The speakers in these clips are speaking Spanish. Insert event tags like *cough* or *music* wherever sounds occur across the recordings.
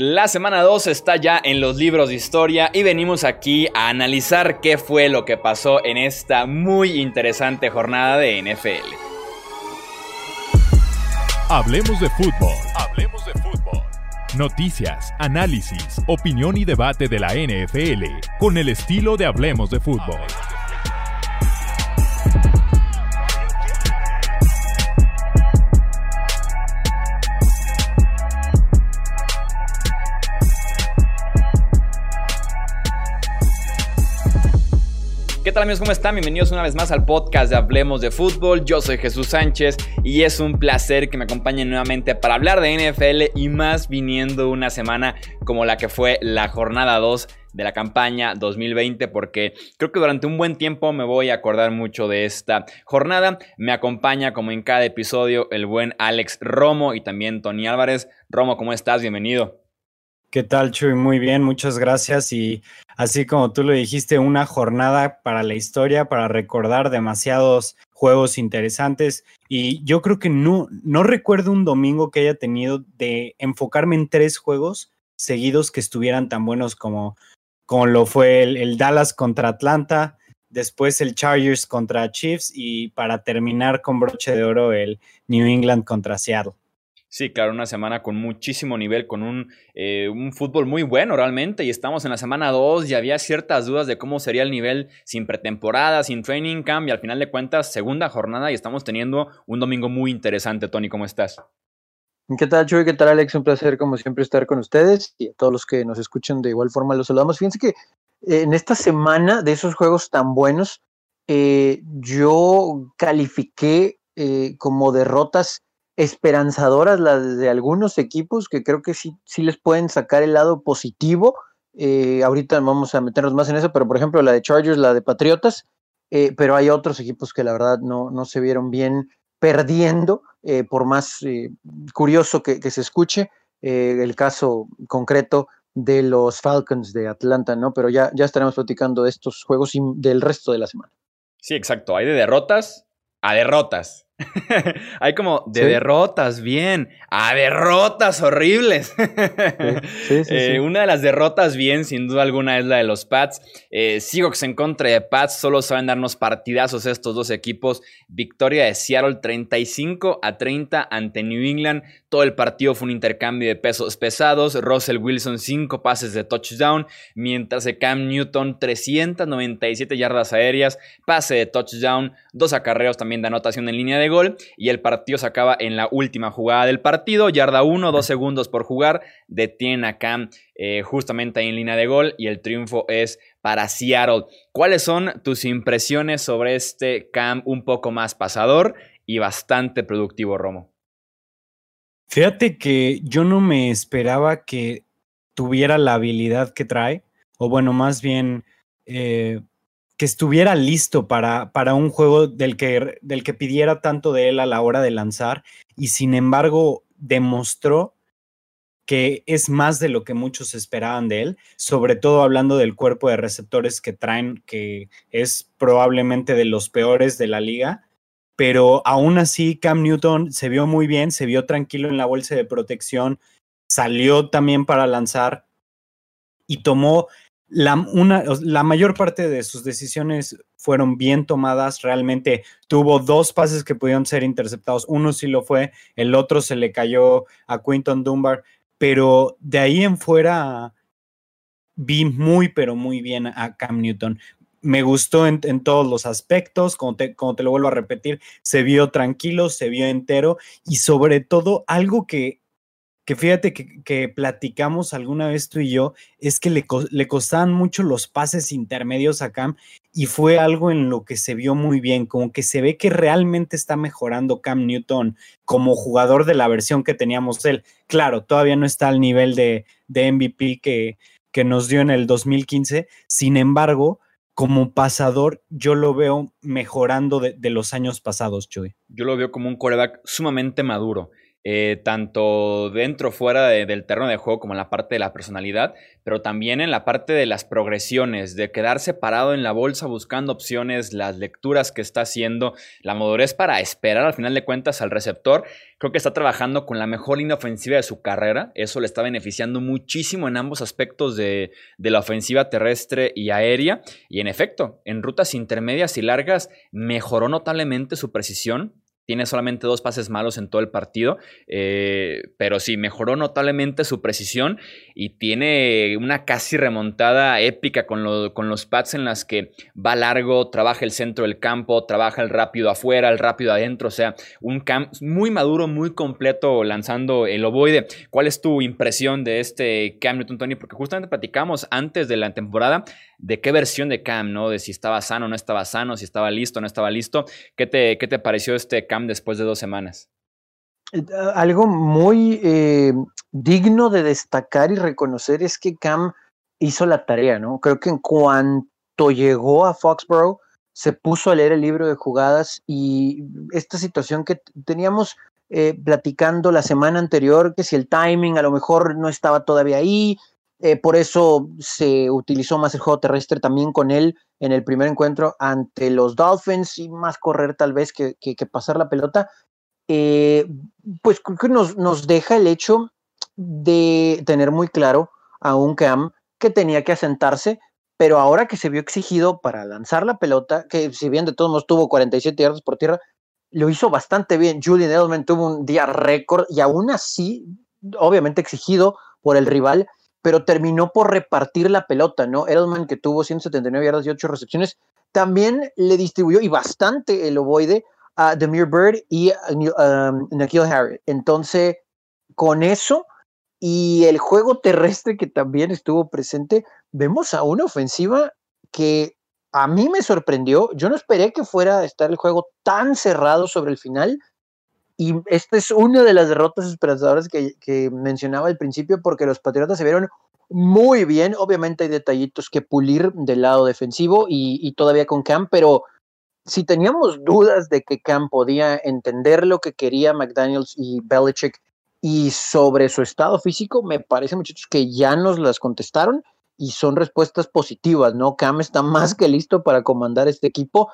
La semana 2 está ya en los libros de historia y venimos aquí a analizar qué fue lo que pasó en esta muy interesante jornada de NFL. Hablemos de fútbol. Hablemos de fútbol. Noticias, análisis, opinión y debate de la NFL con el estilo de Hablemos de fútbol. Tal amigos? ¿Cómo están? Bienvenidos una vez más al podcast de Hablemos de Fútbol. Yo soy Jesús Sánchez y es un placer que me acompañen nuevamente para hablar de NFL y más viniendo una semana como la que fue la jornada 2 de la campaña 2020 porque creo que durante un buen tiempo me voy a acordar mucho de esta jornada. Me acompaña como en cada episodio el buen Alex Romo y también Tony Álvarez. Romo, ¿cómo estás? Bienvenido. ¿Qué tal, Chuy? Muy bien, muchas gracias. Y así como tú lo dijiste, una jornada para la historia, para recordar demasiados juegos interesantes. Y yo creo que no, no recuerdo un domingo que haya tenido de enfocarme en tres juegos seguidos que estuvieran tan buenos como, como lo fue el, el Dallas contra Atlanta, después el Chargers contra Chiefs y para terminar con broche de oro el New England contra Seattle. Sí, claro, una semana con muchísimo nivel, con un, eh, un fútbol muy bueno realmente. Y estamos en la semana 2 y había ciertas dudas de cómo sería el nivel sin pretemporada, sin training camp. Y al final de cuentas, segunda jornada y estamos teniendo un domingo muy interesante. Tony, ¿cómo estás? ¿Qué tal, Chuy? ¿Qué tal, Alex? Un placer, como siempre, estar con ustedes y a todos los que nos escuchan de igual forma los saludamos. Fíjense que eh, en esta semana de esos juegos tan buenos, eh, yo califiqué como derrotas esperanzadoras las de algunos equipos que creo que sí, sí les pueden sacar el lado positivo. Eh, ahorita vamos a meternos más en eso, pero por ejemplo la de Chargers, la de Patriotas, eh, pero hay otros equipos que la verdad no, no se vieron bien perdiendo, eh, por más curioso que, que, se escuche, el caso concreto de los Falcons de Atlanta, ¿no? Pero ya, ya estaremos platicando de estos juegos y del resto de la semana. Sí, exacto. Hay de derrotas a derrotas. *laughs* Hay como de derrotas, bien, a derrotas horribles. *laughs* Eh, una de las derrotas, bien, sin duda alguna, es la de los Pats. Eh, Seahawks en contra de Pats, solo saben darnos partidazos estos dos equipos. Victoria de Seattle 35 a 30 ante New England. Todo el partido fue un intercambio de pesos pesados. Russell Wilson, 5 pases de touchdown, mientras que Cam Newton, 397 yardas aéreas, pase de touchdown, dos acarreos también de anotación en línea de gol y el partido se acaba en la última jugada del partido, yarda 1, 2 segundos por jugar, detienen a Cam eh, justamente ahí en línea de gol y el triunfo es para Seattle. ¿Cuáles son tus impresiones sobre este Cam un poco más pasador y bastante productivo, Romo? Fíjate que yo no me esperaba que tuviera la habilidad que trae, o bueno, más bien eh, que estuviera listo para, para un juego del que, del que pidiera tanto de él a la hora de lanzar y sin embargo demostró que es más de lo que muchos esperaban de él, sobre todo hablando del cuerpo de receptores que traen, que es probablemente de los peores de la liga, pero aún así Cam Newton se vio muy bien, se vio tranquilo en la bolsa de protección, salió también para lanzar y tomó la, una, la mayor parte de sus decisiones fueron bien tomadas. Realmente tuvo dos pases que pudieron ser interceptados. Uno sí lo fue, el otro se le cayó a Quinton Dunbar. Pero de ahí en fuera vi muy, pero muy bien a Cam Newton. Me gustó en, todos los aspectos, como te, como te lo vuelvo a repetir, se vio tranquilo, se vio entero y sobre todo algo que que fíjate que, platicamos alguna vez tú y yo, es que le, le, costaban mucho los pases intermedios a Cam y fue algo en lo que se vio muy bien, como que se ve que realmente está mejorando Cam Newton como jugador de la versión que teníamos él. Claro, todavía no está al nivel de, de MVP que, que nos dio en el 2015, sin embargo, como pasador, yo lo veo mejorando de, de los años pasados, Chuy. Yo lo veo como un coreback sumamente maduro eh, tanto dentro, fuera del terreno de juego, como en la parte de la personalidad, pero también en la parte de las progresiones, de quedarse parado en la bolsa buscando opciones, las lecturas que está haciendo, la madurez para esperar al final de cuentas al receptor. Creo que está trabajando con la mejor línea ofensiva de su carrera. Eso le está beneficiando muchísimo en ambos aspectos de, de la ofensiva terrestre y aérea. Y en efecto, en rutas intermedias y largas mejoró notablemente su precisión tiene solamente dos pases malos en todo el partido, eh, pero sí, mejoró notablemente su precisión y tiene una casi remontada épica con, los pads en las que va largo, trabaja el centro del campo, trabaja el rápido afuera, el rápido adentro, o sea, un camp muy maduro, muy completo lanzando el ovoide. ¿Cuál es tu impresión de este Cam Newton, Tony? Porque justamente platicamos antes de la temporada de qué versión de Cam, ¿no? De si estaba sano no estaba sano, si estaba listo no estaba listo. ¿Qué te, qué te pareció este Cam después de dos semanas? Eh, algo muy eh, digno de destacar y reconocer es que Cam hizo la tarea, ¿no? Creo que en cuanto llegó a Foxborough, se puso a leer el libro de jugadas y esta situación que teníamos eh, platicando la semana anterior, que si el timing a lo mejor no estaba todavía ahí, eh, por eso se utilizó más el juego terrestre también con él en el primer encuentro ante los Dolphins y más correr tal vez que, pasar la pelota. Eh, pues que nos, nos, deja el hecho de tener muy claro a un Cam que tenía que asentarse, pero ahora que se vio exigido para lanzar la pelota, que si bien de todos modos tuvo 47 yardas por tierra, lo hizo bastante bien. Julian Edelman tuvo un día récord y aún así, obviamente exigido por el rival, pero terminó por repartir la pelota, ¿no? Edelman, que tuvo 179 yardas y 8 recepciones, también le distribuyó y bastante el ovoide a Demir Bird y a um, Nikhil Harry. Entonces, con eso y el juego terrestre que también estuvo presente, vemos a una ofensiva que a mí me sorprendió. Yo no esperé que fuera a estar el juego tan cerrado sobre el final y esta es una de las derrotas esperanzadoras que, mencionaba al principio, porque los Patriotas se vieron muy bien. Obviamente hay detallitos que pulir del lado defensivo y, todavía con Cam, pero si teníamos dudas de que Cam podía entender lo que quería McDaniels y Belichick y sobre su estado físico, me parece, muchachos, que ya nos las contestaron y son respuestas positivas, ¿no? Cam está *laughs* más que listo para comandar este equipo.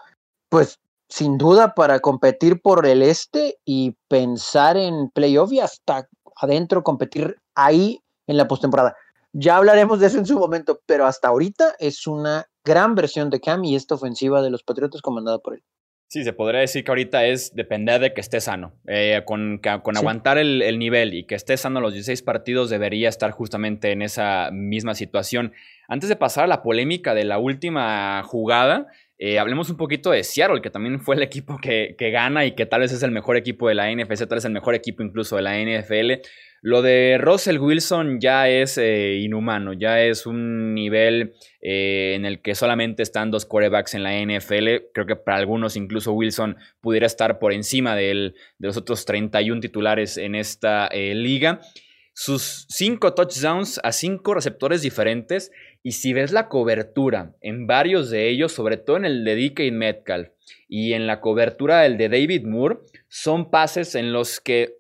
Pues sin duda para competir por el este y pensar en playoff y hasta adentro competir ahí en la postemporada. Ya hablaremos de eso en su momento, pero hasta ahorita es una gran versión de Cam y esta ofensiva de los Patriotas comandada por él. Sí, se podría decir que ahorita es depender de que esté sano. Eh, con, con aguantar el, el, nivel y que esté sano los 16 partidos, debería estar justamente en esa misma situación. Antes de pasar a la polémica de la última jugada, eh, hablemos un poquito de Seattle, que también fue el equipo que, gana y que tal vez es el mejor equipo de la NFC, tal vez el mejor equipo incluso de la NFL. Lo de Russell Wilson ya es eh, inhumano, ya es un nivel eh, en el que solamente están dos quarterbacks en la NFL. Creo que para algunos incluso Wilson pudiera estar por encima de, de los otros 31 titulares en esta liga. Sus cinco touchdowns a cinco receptores diferentes y si ves la cobertura en varios de ellos, sobre todo en el de DK Metcalf y en la cobertura del de David Moore, son pases en los que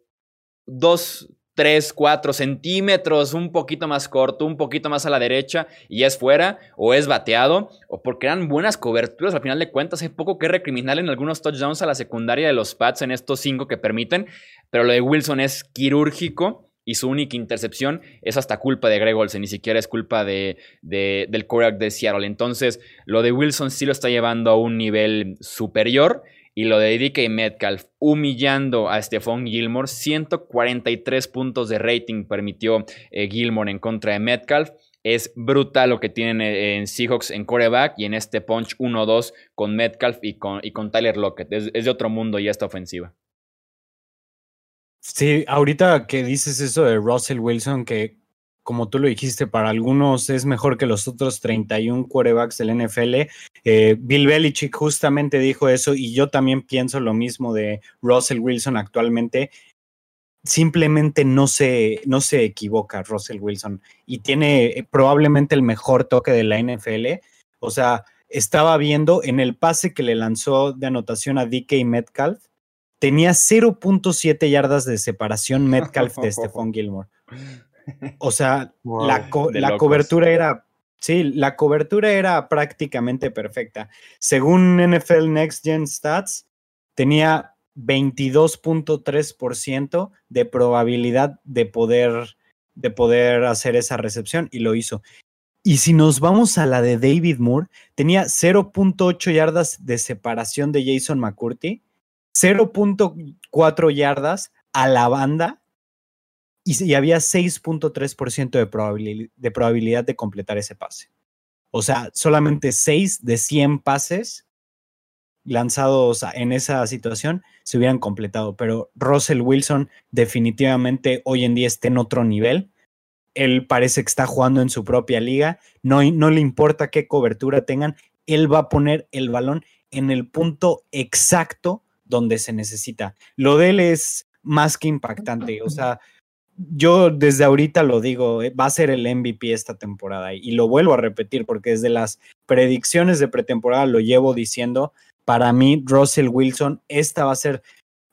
2, 3, 4 centímetros, un poquito más corto, un poquito más a la derecha y es fuera o es bateado o porque eran buenas coberturas. Al final de cuentas hay poco que recriminar en algunos touchdowns a la secundaria de los Pats en estos cinco que permiten, pero lo de Wilson es quirúrgico y su única intercepción es hasta culpa de Greg Olsen, ni siquiera es culpa de, del quarterback de Seattle. Entonces, lo de Wilson sí lo está llevando a un nivel superior. Y lo de DK Metcalf humillando a Stephon Gilmore, 143 puntos de rating permitió eh, Gilmore en contra de Metcalf. Es brutal lo que tienen eh, en Seahawks en coreback y en este punch 1-2 con Metcalf y con, y con Tyler Lockett. Es, es de otro mundo ya esta ofensiva. Sí, ahorita que dices eso de Russell Wilson, que como tú lo dijiste, para algunos es mejor que los otros 31 quarterbacks del NFL. Eh, Bill Belichick justamente dijo eso y yo también pienso lo mismo de Russell Wilson actualmente. Simplemente no se, no se equivoca Russell Wilson y tiene eh, probablemente el mejor toque de la NFL. O sea, estaba viendo en el pase que le lanzó de anotación a DK Metcalf, tenía 0.7 yardas de separación *laughs* Metcalf de Stephon Gilmore. O sea, la, la cobertura era, sí, la cobertura era prácticamente perfecta. Según NFL Next Gen Stats, tenía 22.3% de probabilidad de poder, de poder hacer esa recepción y lo hizo. Y si nos vamos a la de David Moore, tenía 0.8 yardas de separación de Jason McCurdy, 0.4 yardas a la banda y, había 6.3% de, de probabilidad de completar ese pase. O sea, solamente 6 de 100 pases lanzados en esa situación se hubieran completado, pero Russell Wilson definitivamente hoy en día está en otro nivel. Él parece que está jugando en su propia liga, no, no le importa qué cobertura tengan, él va a poner el balón en el punto exacto donde se necesita. Lo de él es más que impactante, o sea, yo desde ahorita lo digo, eh, va a ser el MVP esta temporada y lo vuelvo a repetir porque desde las predicciones de pretemporada lo llevo diciendo, para mí, Russell Wilson, esta va a ser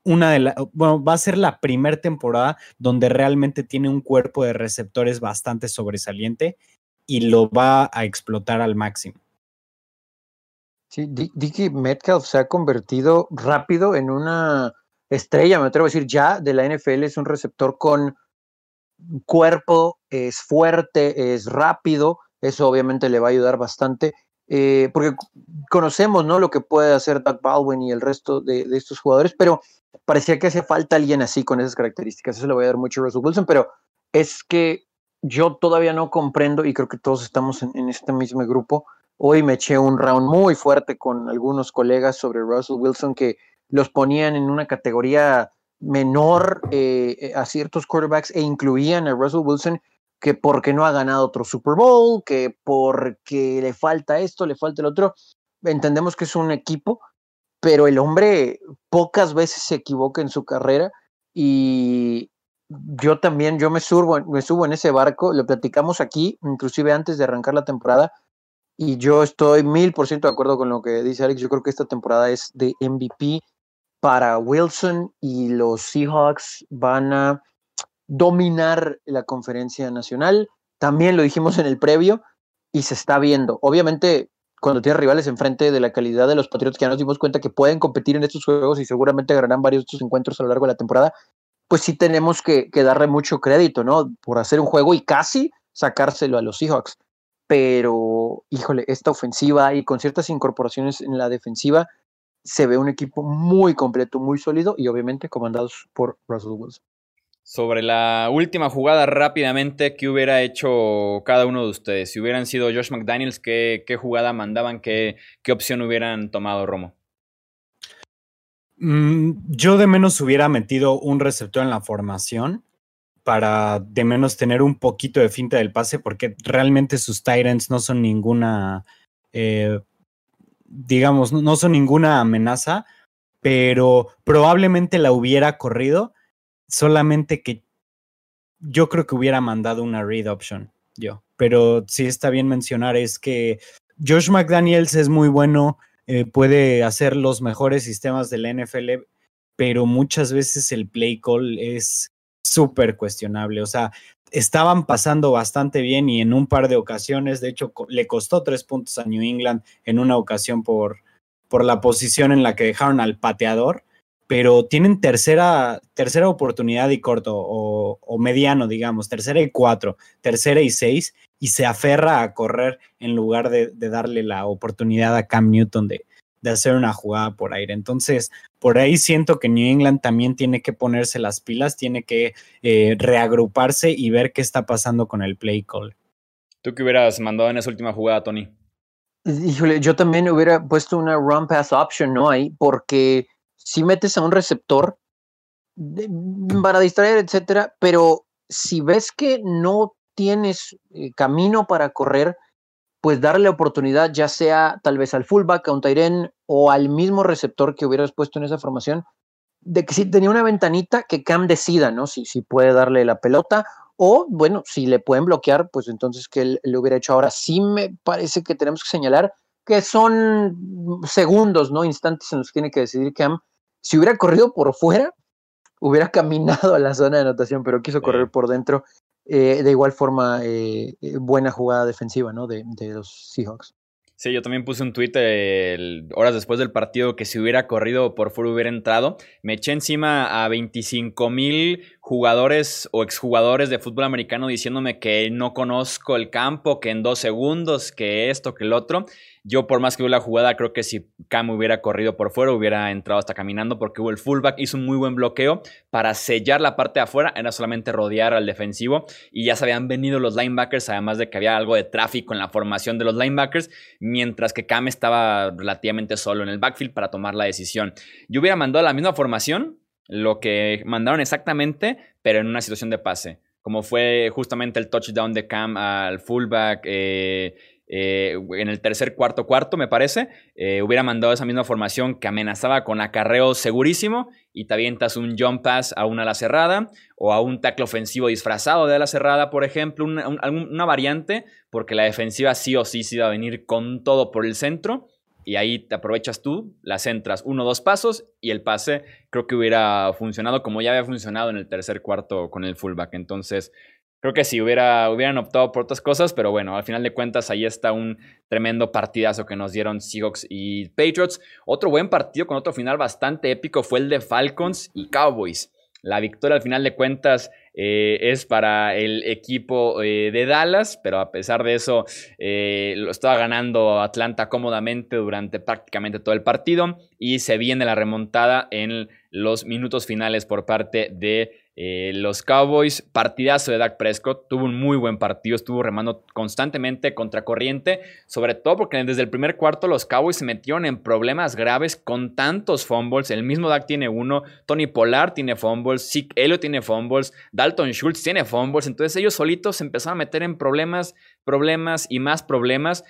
una de las, bueno, va a ser la primera temporada donde realmente tiene un cuerpo de receptores bastante sobresaliente y lo va a explotar al máximo. Sí, Dicky Metcalf se ha convertido rápido en una estrella, me atrevo a decir, ya de la NFL es un receptor con cuerpo, es fuerte, es rápido, eso obviamente le va a ayudar bastante. Eh, porque conocemos ¿no? lo que puede hacer Doug Baldwin y el resto de, estos jugadores, pero parecía que hace falta alguien así con esas características. Eso le voy a dar mucho a Russell Wilson, pero es que yo todavía no comprendo y creo que todos estamos en, este mismo grupo. Hoy me eché un round muy fuerte con algunos colegas sobre Russell Wilson que los ponían en una categoría menor eh, a ciertos quarterbacks e incluían a Russell Wilson que porque no ha ganado otro Super Bowl, que porque le falta esto, le falta el otro. Entendemos que es un equipo, pero el hombre pocas veces se equivoca en su carrera y yo también, yo me subo, me subo en ese barco, lo platicamos aquí, inclusive antes de arrancar la temporada, y yo estoy mil por ciento de acuerdo con lo que dice Alex, yo creo que esta temporada es de MVP para Wilson y los Seahawks van a dominar la conferencia nacional. También lo dijimos en el previo y se está viendo. Obviamente, cuando tiene rivales enfrente de la calidad de los Patriots, que ya nos dimos cuenta que pueden competir en estos juegos y seguramente ganarán varios de estos encuentros a lo largo de la temporada, pues sí tenemos que, darle mucho crédito, ¿no? Por hacer un juego y casi sacárselo a los Seahawks. Pero, híjole, esta ofensiva y con ciertas incorporaciones en la defensiva, se ve un equipo muy completo, muy sólido y obviamente comandados por Russell Wilson. Sobre la última jugada rápidamente, ¿qué hubiera hecho cada uno de ustedes? Si hubieran sido Josh McDaniels, ¿qué, qué jugada mandaban? ¿Qué, ¿Qué opción hubieran tomado, Romo? Mm, yo de menos hubiera metido un receptor en la formación para de menos tener un poquito de finta del pase, porque realmente sus Tyrants no son ninguna, eh, digamos, no son ninguna amenaza, pero probablemente la hubiera corrido solamente que yo creo que hubiera mandado una read option yo, pero sí está bien mencionar es que Josh McDaniels es muy bueno, eh, puede hacer los mejores sistemas de la NFL, pero muchas veces el play call es súper cuestionable, o sea, estaban pasando bastante bien y en un par de ocasiones, de hecho, le costó tres puntos a New England en una ocasión por, por la posición en la que dejaron al pateador pero tienen tercera, tercera oportunidad y corto, o, mediano, digamos, tercera y cuatro, tercera y seis, y se aferra a correr en lugar de, darle la oportunidad a Cam Newton de, de, hacer una jugada por aire. Entonces, por ahí siento que New England también tiene que ponerse las pilas, tiene que eh, reagruparse y ver qué está pasando con el play call. ¿Tú qué hubieras mandado en esa última jugada, Tony? Híjole, yo también hubiera puesto una run pass option, ¿no? Ahí, porque si metes a un receptor para distraer, etcétera, pero si ves que no tienes eh, camino para correr, pues darle oportunidad, ya sea tal vez al fullback, a un Tyren o al mismo receptor que hubieras puesto en esa formación, de que si tenía una ventanita que Cam decida, ¿no? Si, si puede darle la pelota o, bueno, si le pueden bloquear, pues entonces que él le hubiera hecho. Ahora sí me parece que tenemos que señalar que son segundos, ¿no? Instantes en los que tiene que decidir Cam Si hubiera corrido por fuera, hubiera *laughs* caminado a la zona de anotación, pero quiso correr por dentro. Eh, de igual forma, eh, buena jugada defensiva ¿no? de, de los Seahawks. Sí, yo también puse un tweet horas después del partido que si hubiera corrido por fuera hubiera entrado. Me eché encima a 25 mil jugadores o exjugadores de fútbol americano diciéndome que no conozco el campo, que en dos segundos, que esto, que el otro. Yo, por más que hubo la jugada, creo que si Cam hubiera corrido por fuera, hubiera entrado hasta caminando, porque hubo el fullback, hizo un muy buen bloqueo para sellar la parte de afuera, era solamente rodear al defensivo, y ya se habían venido los linebackers, además de que había algo de tráfico en la formación de los linebackers, mientras que Cam estaba relativamente solo en el backfield para tomar la decisión. Yo hubiera mandado la misma formación, lo que mandaron exactamente, pero en una situación de pase como fue justamente el touchdown de Cam al fullback, eh, eh, en el tercer cuarto cuarto, me parece, eh, hubiera mandado esa misma formación que amenazaba con acarreo segurísimo y te avientas un jump pass a una ala cerrada o a un tackle ofensivo disfrazado de ala cerrada, por ejemplo, una, una variante, porque la defensiva sí o sí se iba a venir con todo por el centro y ahí te aprovechas tú, las entras uno o dos pasos y el pase creo que hubiera funcionado como ya había funcionado en el tercer cuarto con el fullback. Entonces, Creo que sí, hubiera, hubieran optado por otras cosas, pero bueno, al final de cuentas ahí está un tremendo partidazo que nos dieron Seahawks y Patriots. Otro buen partido con otro final bastante épico fue el de Falcons y Cowboys. La victoria al final de cuentas eh, es para el equipo eh, de Dallas, pero a pesar de eso eh, lo estaba ganando Atlanta cómodamente durante prácticamente todo el partido y se viene la remontada en los minutos finales por parte de eh, los Cowboys, partidazo de Dak Prescott, tuvo un muy buen partido, estuvo remando constantemente contra corriente, sobre todo porque desde el primer cuarto los Cowboys se metieron en problemas graves con tantos fumbles. El mismo Dak tiene uno, Tony Pollard tiene fumbles, Zeke Elliott tiene fumbles, Dalton Schultz tiene fumbles. Entonces ellos solitos se empezaron a meter en problemas, problemas y más problemas.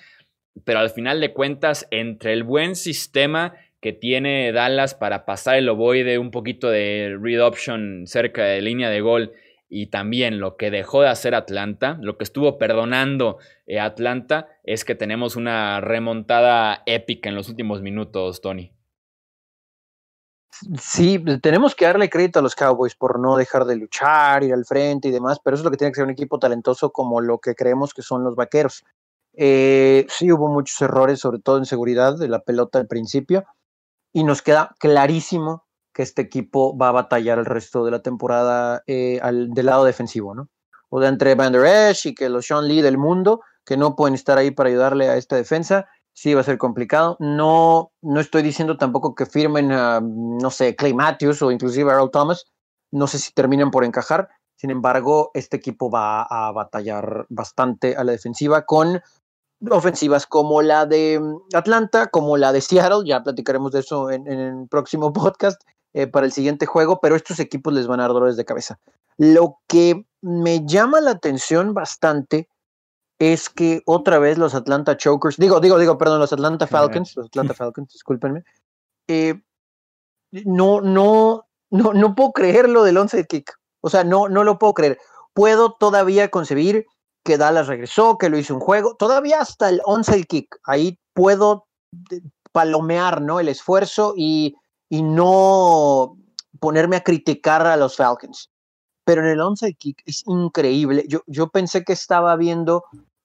Pero al final de cuentas, entre el buen sistema que tiene Dallas para pasar el ovoide, un poquito de read option cerca de línea de gol y también lo que dejó de hacer Atlanta, lo que estuvo perdonando eh, Atlanta es que tenemos una remontada épica en los últimos minutos, Tony. Sí, tenemos que darle crédito a los Cowboys por no dejar de luchar, ir al frente y demás, pero eso es lo que tiene que ser un equipo talentoso como lo que creemos que son los Vaqueros. Eh, sí hubo muchos errores, sobre todo en seguridad de la pelota al principio, y nos queda clarísimo que este equipo va a batallar el resto de la temporada eh, al, del lado defensivo, ¿no? O de entre Van Der Esch y que los Sean Lee del mundo, que no pueden estar ahí para ayudarle a esta defensa, sí va a ser complicado. No, no estoy diciendo tampoco que firmen no sé, Clay Matthews o inclusive Earl Thomas. No sé si terminan por encajar. Sin embargo, este equipo va a batallar bastante a la defensiva con ofensivas como la de mm, Atlanta, como la de Seattle, ya platicaremos de eso en, el próximo *laughs* podcast eh, para el siguiente juego, pero estos equipos les van a dar dolores de cabeza. Lo que me llama la atención bastante es que otra vez los Atlanta Chokers, digo, digo, digo, perdón, los Atlanta Falcons, los Atlanta Falcons, discúlpenme, eh, no, no, no, no puedo creer lo del once kick. O sea, no, no lo puedo creer. Puedo todavía concebir que Dallas regresó, que lo hizo un juego, todavía hasta el onside kick, ahí puedo eh, palomear, ¿no? El esfuerzo y, y no ponerme a criticar a los Falcons. Pero en el onside kick es increíble. Yo, yo pensé que estaba viendo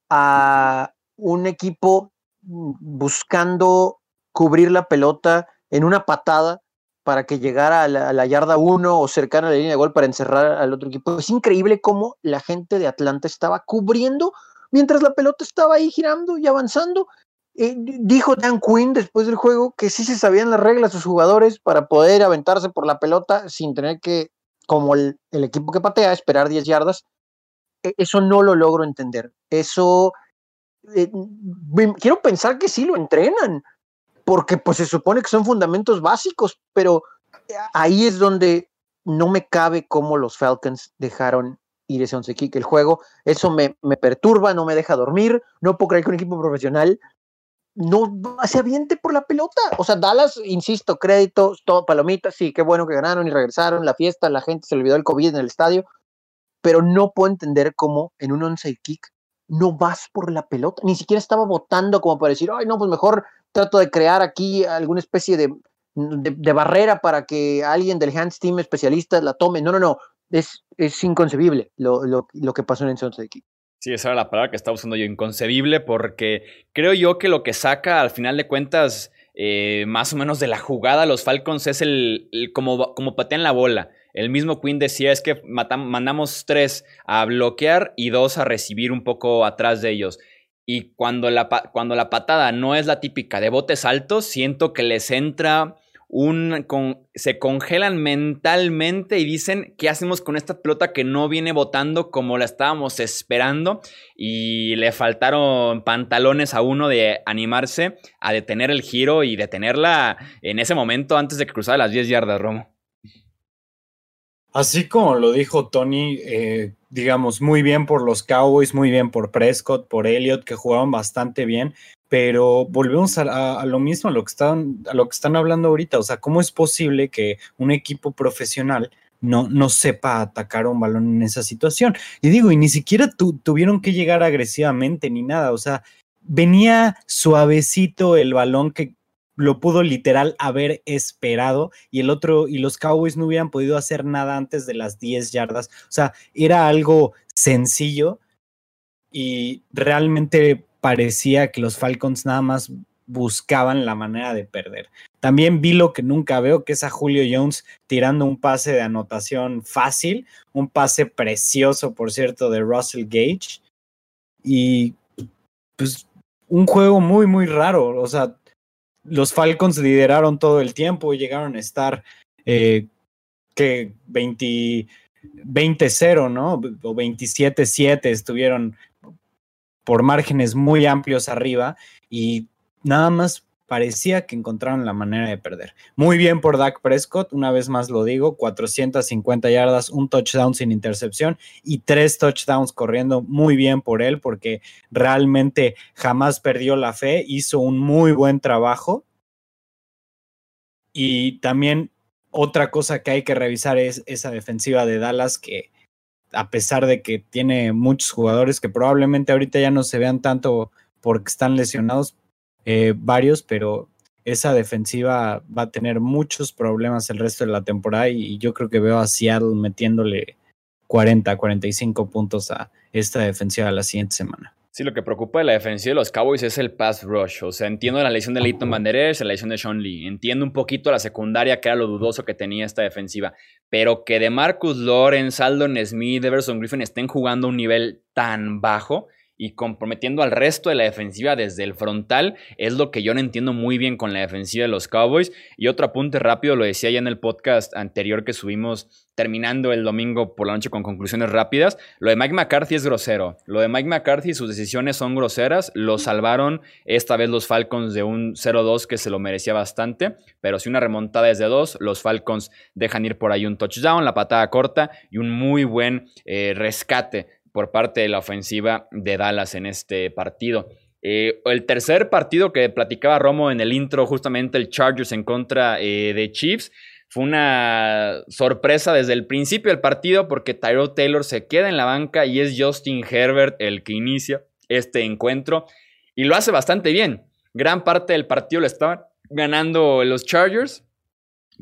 a un equipo mm, buscando cubrir la pelota en una patada para que llegara a la, yarda 1 o cercana a la línea de gol para encerrar al otro equipo. Es increíble cómo la gente de Atlanta estaba cubriendo mientras la pelota estaba ahí girando y avanzando. Eh, dijo Dan Quinn después del juego que sí se sabían las reglas sus jugadores para poder aventarse por la pelota sin tener que, como el, equipo que patea, esperar 10 yardas. E, eso no lo logro entender. Eso, eh, quiero pensar que sí lo entrenan, porque pues se supone que son fundamentos básicos, pero ahí es donde no me cabe cómo los Falcons dejaron ir ese once kick el juego. Eso me, me, perturba, no me deja dormir. No puedo creer que un equipo profesional no se aviente por la pelota. O sea, Dallas, insisto, créditos, todo palomitas, sí, qué bueno que ganaron y regresaron, la fiesta, la gente se olvidó el COVID en el estadio, pero no puedo entender cómo en un once kick no vas por la pelota. Ni siquiera estaba votando como para decir, ay, no, pues mejor trato de crear aquí alguna especie de, de, barrera para que alguien del Hands Team especialista la tome. No, no, no. Es, es inconcebible lo, lo, lo que pasó en el de aquí. Sí, esa era la palabra que estaba usando yo, inconcebible, porque creo yo que lo que saca al final de cuentas eh, más o menos de la jugada los Falcons es el, como, como patean la bola. El mismo Quinn decía es que mandamos tres a bloquear y dos a recibir un poco atrás de ellos. Y cuando la, cuando la patada no es la típica de botes altos, siento que les entra un, se congelan mentalmente y dicen, ¿qué hacemos con esta pelota que no viene botando como la estábamos esperando? Y le faltaron pantalones a uno de animarse a detener el giro y detenerla en ese momento antes de que cruzara las 10 yardas, Romo. Así como lo dijo Tony, eh, digamos, muy bien por los Cowboys, muy bien por Prescott, por Elliott, que jugaron bastante bien, pero volvemos a, lo mismo, a lo, que están, a lo que están hablando ahorita. O sea, ¿cómo es posible que un equipo profesional no, no sepa atacar un balón en esa situación? Y digo, y ni siquiera tuvieron que llegar agresivamente ni nada. O sea, venía suavecito el balón que lo pudo literal haber esperado y el otro y los Cowboys no hubieran podido hacer nada antes de las 10 yardas. O sea, era algo sencillo y realmente parecía que los Falcons nada más buscaban la manera de perder. También vi lo que nunca veo, que es a Julio Jones tirando un pase de anotación fácil, un pase precioso, por cierto, de Russell Gage. Y pues un juego muy, muy raro. O sea, los Falcons lideraron todo el tiempo y llegaron a estar eh, que 20-0, ¿no? O 27-7 estuvieron por márgenes muy amplios arriba y nada más parecía que encontraron la manera de perder. Muy bien por Dak Prescott, una vez más lo digo, 450 yardas, un touchdown sin intercepción y tres touchdowns corriendo. Muy bien por él porque realmente jamás perdió la fe, hizo un muy buen trabajo. Y también otra cosa que hay que revisar es esa defensiva de Dallas que a pesar de que tiene muchos jugadores que probablemente ahorita ya no se vean tanto porque están lesionados, eh, varios, pero esa defensiva va a tener muchos problemas el resto de la temporada y yo creo que veo a Seattle metiéndole 40, 45 puntos a esta defensiva la siguiente semana. Sí, lo que preocupa de la defensiva de los Cowboys es el pass rush. O sea, entiendo la lesión de Leighton Banderes, la lesión de Sean Lee. Entiendo un poquito la secundaria, que era lo dudoso que tenía esta defensiva. Pero que de Marcus Lawrence, Aldon Smith, Everson Griffin estén jugando a un nivel tan bajo y comprometiendo al resto de la defensiva desde el frontal es lo que yo no entiendo muy bien con la defensiva de los Cowboys. Y otro apunte rápido, lo decía ya en el podcast anterior que subimos terminando el domingo por la noche con conclusiones rápidas. Lo de Mike McCarthy es grosero. Lo de Mike McCarthy, sus decisiones son groseras. Lo salvaron esta vez los Falcons de un 0-2 que se lo merecía bastante. Pero si una remontada es de dos, los Falcons dejan ir por ahí un touchdown, la patada corta y un muy buen eh, rescate por parte de la ofensiva de Dallas en este partido. Eh, el tercer partido que platicaba Romo en el intro, justamente el Chargers en contra eh, de Chiefs, fue una sorpresa desde el principio del partido porque Tyrod Taylor se queda en la banca y es Justin Herbert el que inicia este encuentro y lo hace bastante bien. Gran parte del partido lo estaban ganando los Chargers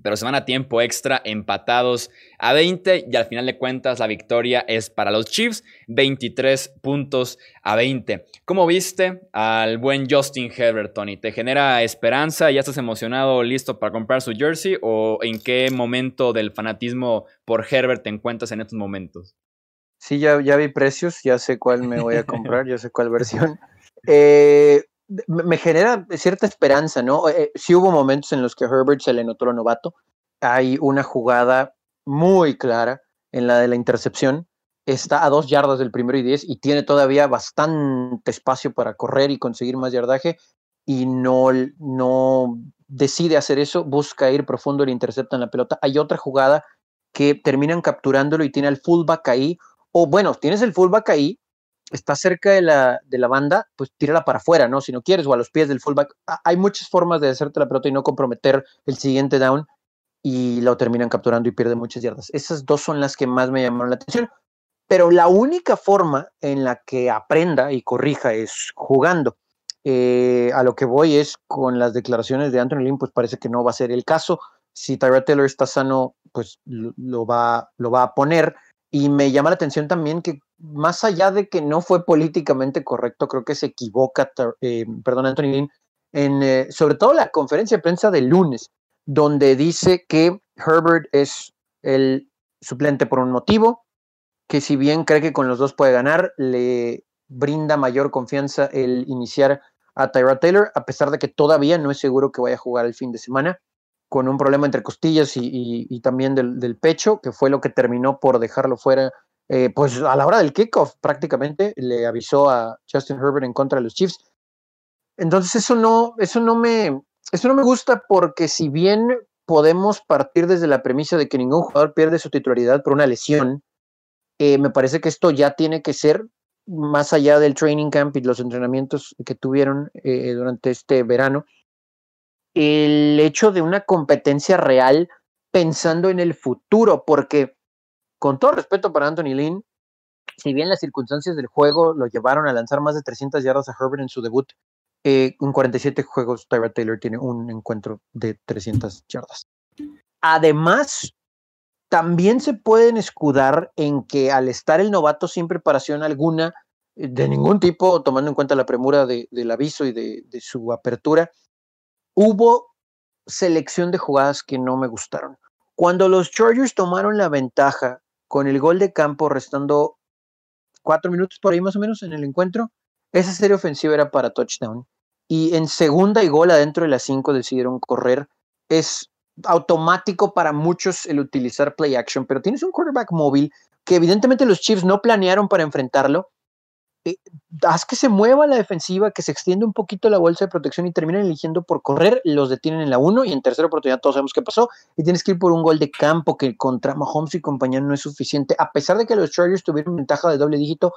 pero se van a tiempo extra empatados a 20 y al final de cuentas la victoria es para los Chiefs, 23 puntos a 20. ¿Cómo viste al buen Justin Herbert, Tony? ¿Te genera esperanza? ¿Ya estás emocionado, listo para comprar su jersey? ¿O en qué momento del fanatismo por Herbert te encuentras en estos momentos? Sí, ya, ya vi precios, ya sé cuál me voy a comprar, ya sé cuál *laughs* versión. Eh, me genera cierta esperanza, ¿no? Eh, sí hubo momentos en los que Herbert se le notó lo novato. Hay una jugada muy clara en la de la intercepción. Está a dos yardas del primero y diez y tiene todavía bastante espacio para correr y conseguir más yardaje y no, no decide hacer eso, busca ir profundo y le interceptan la pelota. Hay otra jugada que terminan capturándolo y tiene al fullback ahí, o bueno, tienes el fullback ahí, está cerca de la, de la banda, pues tírala para afuera, ¿no? Si no quieres, o a los pies del fullback. Hay muchas formas de hacerte la pelota y no comprometer el siguiente down y lo terminan capturando y pierde muchas yardas. Esas dos son las que más me llamaron la atención. Pero la única forma en la que aprenda y corrija es jugando. Eh, a lo que voy es con las declaraciones de Anthony Lynn, pues parece que no va a ser el caso. Si Tyrod Taylor está sano, pues lo, va, lo va a poner. Y me llama la atención también que más allá de que no fue políticamente correcto, creo que se equivoca, eh, perdón, Anthony Lynn, en, eh, sobre todo la conferencia de prensa del lunes, donde dice que Herbert es el suplente por un motivo, que si bien cree que con los dos puede ganar, le brinda mayor confianza el iniciar a Tyrod Taylor, a pesar de que todavía no es seguro que vaya a jugar el fin de semana, con un problema entre costillas y, también del, pecho, que fue lo que terminó por dejarlo fuera, eh, pues a la hora del kickoff prácticamente, le avisó a Justin Herbert en contra de los Chiefs. Entonces eso no, eso no me, eso no me gusta porque si bien podemos partir desde la premisa de que ningún jugador pierde su titularidad por una lesión, eh, me parece que esto ya tiene que ser más allá del training camp y los entrenamientos que tuvieron eh, durante este verano, el hecho de una competencia real pensando en el futuro, porque con todo respeto para Anthony Lynn, si bien las circunstancias del juego lo llevaron a lanzar más de 300 yardas a Herbert en su debut, eh, en 47 juegos Tyrod Taylor tiene un encuentro de 300 yardas. Además, también se pueden escudar en que al estar el novato sin preparación alguna, eh, de ningún tipo, tomando en cuenta la premura del aviso y de, su apertura, hubo selección de jugadas que no me gustaron. Cuando los Chargers tomaron la ventaja con el gol de campo restando cuatro minutos por ahí más o menos en el encuentro, esa serie ofensiva era para touchdown. Y en segunda y gol adentro de las cinco decidieron correr. Es automático para muchos el utilizar play action, pero tienes un quarterback móvil que evidentemente los Chiefs no planearon para enfrentarlo. Eh, haz que se mueva la defensiva, que se extiende un poquito la bolsa de protección y terminan eligiendo por correr, los detienen en la 1 y en tercera oportunidad todos sabemos qué pasó y tienes que ir por un gol de campo que contra Mahomes y compañía no es suficiente, a pesar de que los Chargers tuvieron ventaja de doble dígito,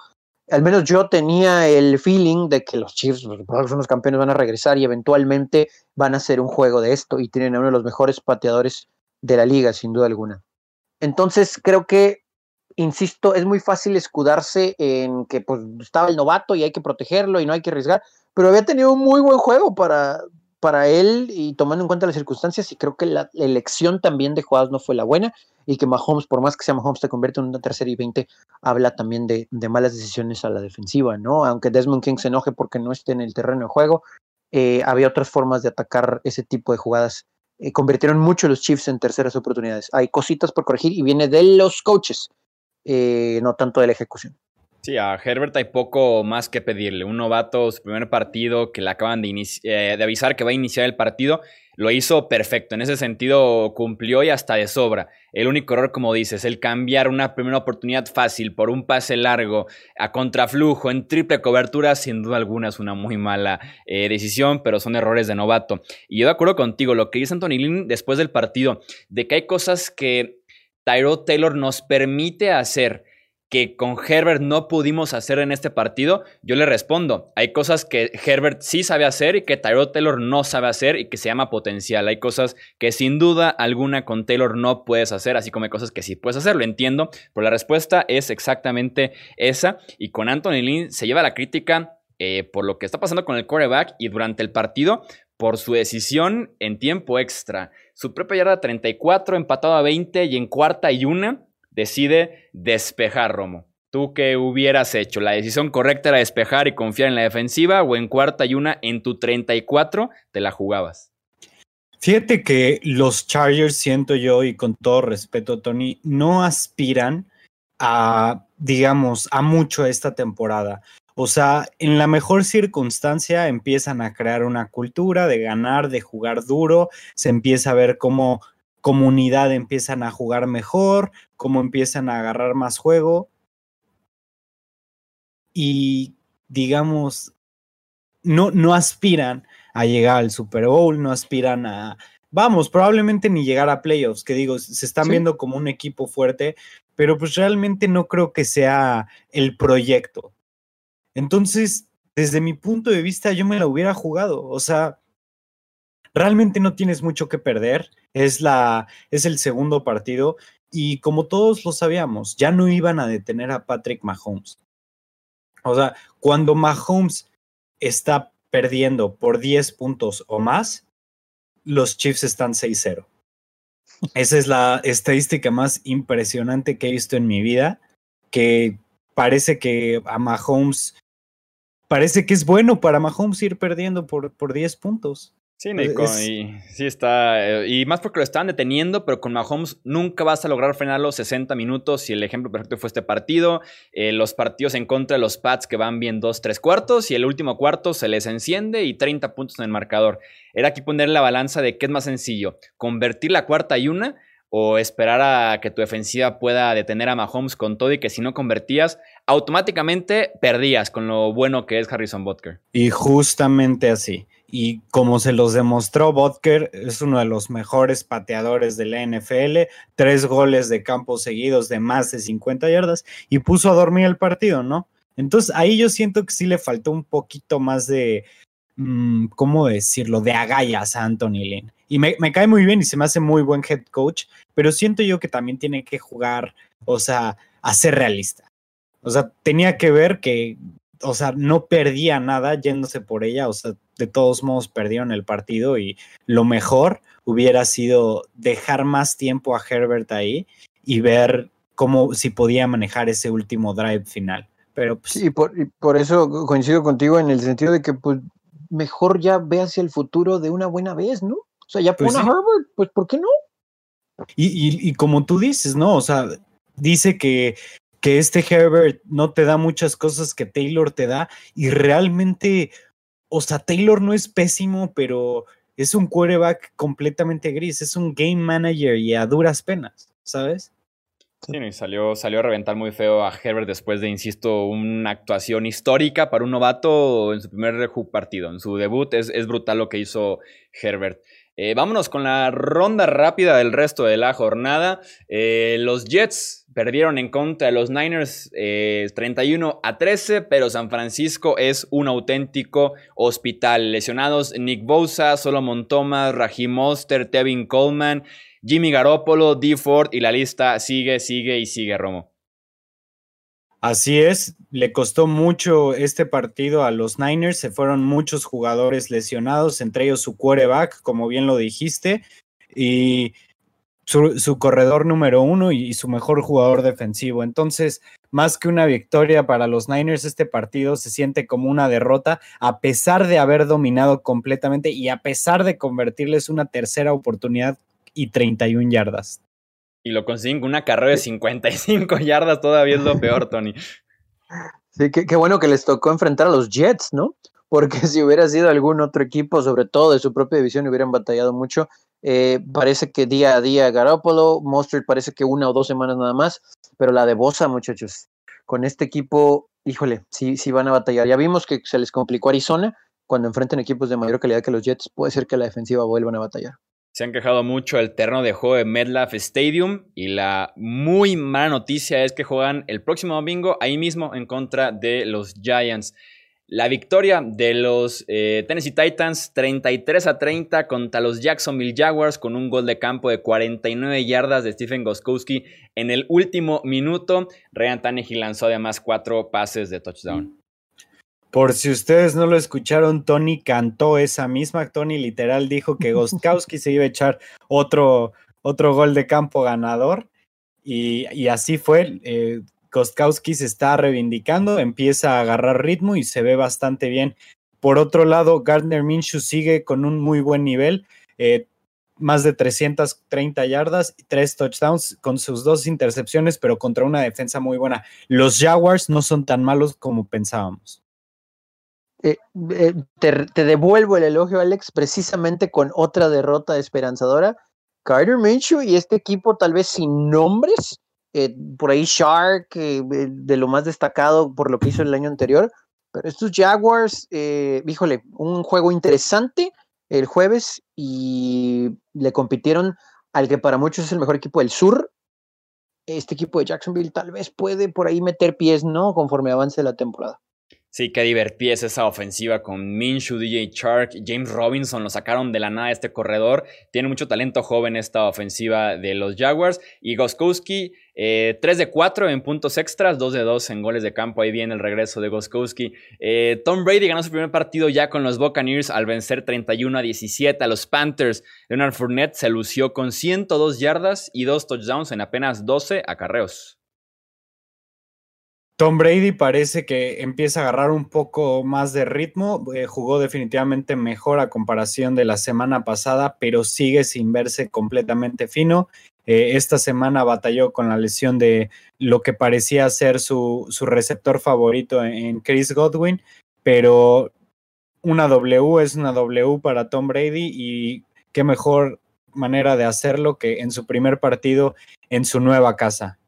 al menos yo tenía el feeling de que los Chiefs, los son los campeones, van a regresar y eventualmente van a hacer un juego de esto y tienen a uno de los mejores pateadores de la liga, sin duda alguna. Entonces creo que, insisto, es muy fácil escudarse en que pues estaba el novato y hay que protegerlo y no hay que arriesgar, pero había tenido un muy buen juego para, para él y tomando en cuenta las circunstancias y creo que la elección también de jugadas no fue la buena y que Mahomes, por más que sea Mahomes, te convierte en una tercera y veinte, habla también de, malas decisiones a la defensiva, ¿no? Aunque Desmond King se enoje porque no esté en el terreno de juego, eh, había otras formas de atacar ese tipo de jugadas. Eh, convirtieron mucho los Chiefs en terceras oportunidades. Hay cositas por corregir y viene de los coaches, eh, no tanto de la ejecución. Sí, a Herbert hay poco más que pedirle. Un novato, su primer partido, que le acaban de, eh, de, avisar que va a iniciar el partido, lo hizo perfecto. En ese sentido, cumplió y hasta de sobra. El único error, como dices, el cambiar una primera oportunidad fácil por un pase largo a contraflujo en triple cobertura, sin duda alguna es una muy mala eh, decisión, pero son errores de novato. Y yo de acuerdo contigo, lo que dice Anthony Lynn después del partido, de que hay cosas que Tyrod Taylor nos permite hacer que con Herbert no pudimos hacer en este partido, yo le respondo, hay cosas que Herbert sí sabe hacer y que Tyrod Taylor no sabe hacer y que se llama potencial. Hay cosas que sin duda alguna con Taylor no puedes hacer, así como hay cosas que sí puedes hacer, lo entiendo, pero la respuesta es exactamente esa. Y con Anthony Lynn se lleva la crítica eh, por lo que está pasando con el quarterback y durante el partido por su decisión en tiempo extra. Su propia yarda 34, empatado a 20 y en cuarta y una decide despejar, Romo. ¿Tú qué hubieras hecho? ¿La decisión correcta era despejar y confiar en la defensiva o en cuarta y una en tu 34 te la jugabas? Fíjate que los Chargers, siento yo, y con todo respeto, Tony, no aspiran a, digamos, a mucho esta temporada. O sea, en la mejor circunstancia empiezan a crear una cultura de ganar, de jugar duro, se empieza a ver cómo comunidad empiezan a jugar mejor, cómo empiezan a agarrar más juego. Y digamos, no, no aspiran a llegar al Super Bowl, no aspiran a, vamos, probablemente ni llegar a playoffs, que digo, se están viendo como un equipo fuerte, pero pues realmente no creo que sea el proyecto. Entonces, desde mi punto de vista, yo me la hubiera jugado, o sea, realmente no tienes mucho que perder. Es, la, es el segundo partido y como todos lo sabíamos, ya no iban a detener a Patrick Mahomes. O sea, cuando Mahomes está perdiendo por 10 puntos o más, los Chiefs están 6-0. Esa es la estadística más impresionante que he visto en mi vida, que parece que a Mahomes, parece que es bueno para Mahomes ir perdiendo por, por 10 puntos. Sí, Nico, y sí está, eh, y más porque lo estaban deteniendo, pero con Mahomes nunca vas a lograr frenar los 60 minutos y el ejemplo perfecto fue este partido, eh, los partidos en contra de los Pats que van bien dos, tres cuartos y el último cuarto se les enciende y 30 puntos en el marcador. Era aquí poner la balanza de qué es más sencillo, convertir la cuarta y una o esperar a que tu defensiva pueda detener a Mahomes con todo y que si no convertías, automáticamente perdías con lo bueno que es Harrison Butker. Y justamente así. Y como se los demostró, Butker es uno de los mejores pateadores de la NFL, tres goles de campo seguidos de más de 50 yardas y puso a dormir el partido, ¿no? Entonces ahí yo siento que sí le faltó un poquito más de, ¿cómo decirlo?, de agallas a Anthony Lynn. Y me, cae muy bien y se me hace muy buen head coach, pero siento yo que también tiene que jugar, o sea, a ser realista. O sea, tenía que ver que, o sea, no perdía nada yéndose por ella, o sea, de todos modos perdieron el partido y lo mejor hubiera sido dejar más tiempo a Herbert ahí y ver cómo si podía manejar ese último drive final. Pero pues, sí, por, por eso coincido contigo en el sentido de que pues mejor ya ve hacia el futuro de una buena vez, ¿no? O sea, ya pues pone a Herbert, pues ¿por qué no? Y, y, y, como tú dices, ¿no? O sea, dice que, que este Herbert no te da muchas cosas que Taylor te da y realmente, o sea, Taylor no es pésimo, pero es un quarterback completamente gris, es un game manager y a duras penas, ¿sabes? Sí, y salió, salió a reventar muy feo a Herbert después de, insisto, una actuación histórica para un novato en su primer partido, en su debut. Es, es brutal lo que hizo Herbert. Eh, vámonos con la ronda rápida del resto de la jornada. Eh, los Jets perdieron en contra de los Niners 31 eh, a 13, pero San Francisco es un auténtico hospital. Lesionados Nick Bosa, Solomon Thomas, Raheem Monster, Tevin Coleman, Jimmy Garoppolo, D. Ford y la lista sigue, sigue y sigue, Romo. Así es, le costó mucho este partido a los Niners, se fueron muchos jugadores lesionados, entre ellos su quarterback, como bien lo dijiste, y su, corredor número uno y, su mejor jugador defensivo. Entonces, más que una victoria para los Niners, este partido se siente como una derrota, a pesar de haber dominado completamente y a pesar de convertirles una tercera oportunidad y 31 yardas. Y lo consiguen con una carrera de 55 yardas, todavía es lo peor, *laughs* Tony. Sí, qué, bueno que les tocó enfrentar a los Jets, ¿no? Porque *laughs* si hubiera sido algún otro equipo, sobre todo de su propia división, hubieran batallado mucho. Eh, parece que día a día Garoppolo, Monster parece que una o dos semanas nada más, pero la de Bosa, muchachos, con este equipo, híjole, sí, sí van a batallar. Ya vimos que se les complicó Arizona, cuando enfrenten equipos de mayor calidad que los Jets, puede ser que la defensiva vuelvan a batallar. Se han quejado mucho el terreno de juego de MedLife Stadium y la muy mala noticia es que juegan el próximo domingo ahí mismo en contra de los Giants. La victoria de los eh, Tennessee Titans 33 a 30 contra los Jacksonville Jaguars con un gol de campo de 49 yardas de Stephen Goskowski en el último minuto. Ryan Tannehill lanzó además cuatro pases de touchdown. Por si ustedes no lo escucharon, Tony cantó esa misma. Tony literal dijo que Gostkowski se iba a echar otro, otro gol de campo ganador. Y, así fue. Eh, Gostkowski se está reivindicando, empieza a agarrar ritmo y se ve bastante bien. Por otro lado, Gardner Minshew sigue con un muy buen nivel. Eh, más de 330 yardas y tres touchdowns con sus dos intercepciones, pero contra una defensa muy buena. Los Jaguars no son tan malos como pensábamos. Eh, eh, te, devuelvo el elogio, Alex, precisamente con otra derrota esperanzadora. Carter Minshew y este equipo, tal vez sin nombres, eh, por ahí Shark, de lo más destacado por lo que hizo el año anterior. Pero estos Jaguars, híjole, un juego interesante el jueves y le compitieron al que para muchos es el mejor equipo del sur. Este equipo de Jacksonville tal vez puede por ahí meter pies, ¿no? Conforme avance la temporada. Sí, qué divertida es esa ofensiva con Minshew, DJ Chark, James Robinson, lo sacaron de la nada este corredor. Tiene mucho talento joven esta ofensiva de los Jaguars. Y Goskowski, 3 eh, de 4 en puntos extras, 2 de 2 en goles de campo. Ahí viene el regreso de Goskowski. Eh, Tom Brady ganó su primer partido ya con los Buccaneers al vencer 31 a 17 a los Panthers. Leonard Fournette se lució con 102 yardas y 2 touchdowns en apenas 12 acarreos. Tom Brady parece que empieza a agarrar un poco más de ritmo, eh, jugó definitivamente mejor a comparación de la semana pasada, pero sigue sin verse completamente fino. Eh, esta semana batalló con la lesión de lo que parecía ser su, su receptor favorito en, Chris Godwin, pero una W es una W para Tom Brady y qué mejor manera de hacerlo que en su primer partido en su nueva casa.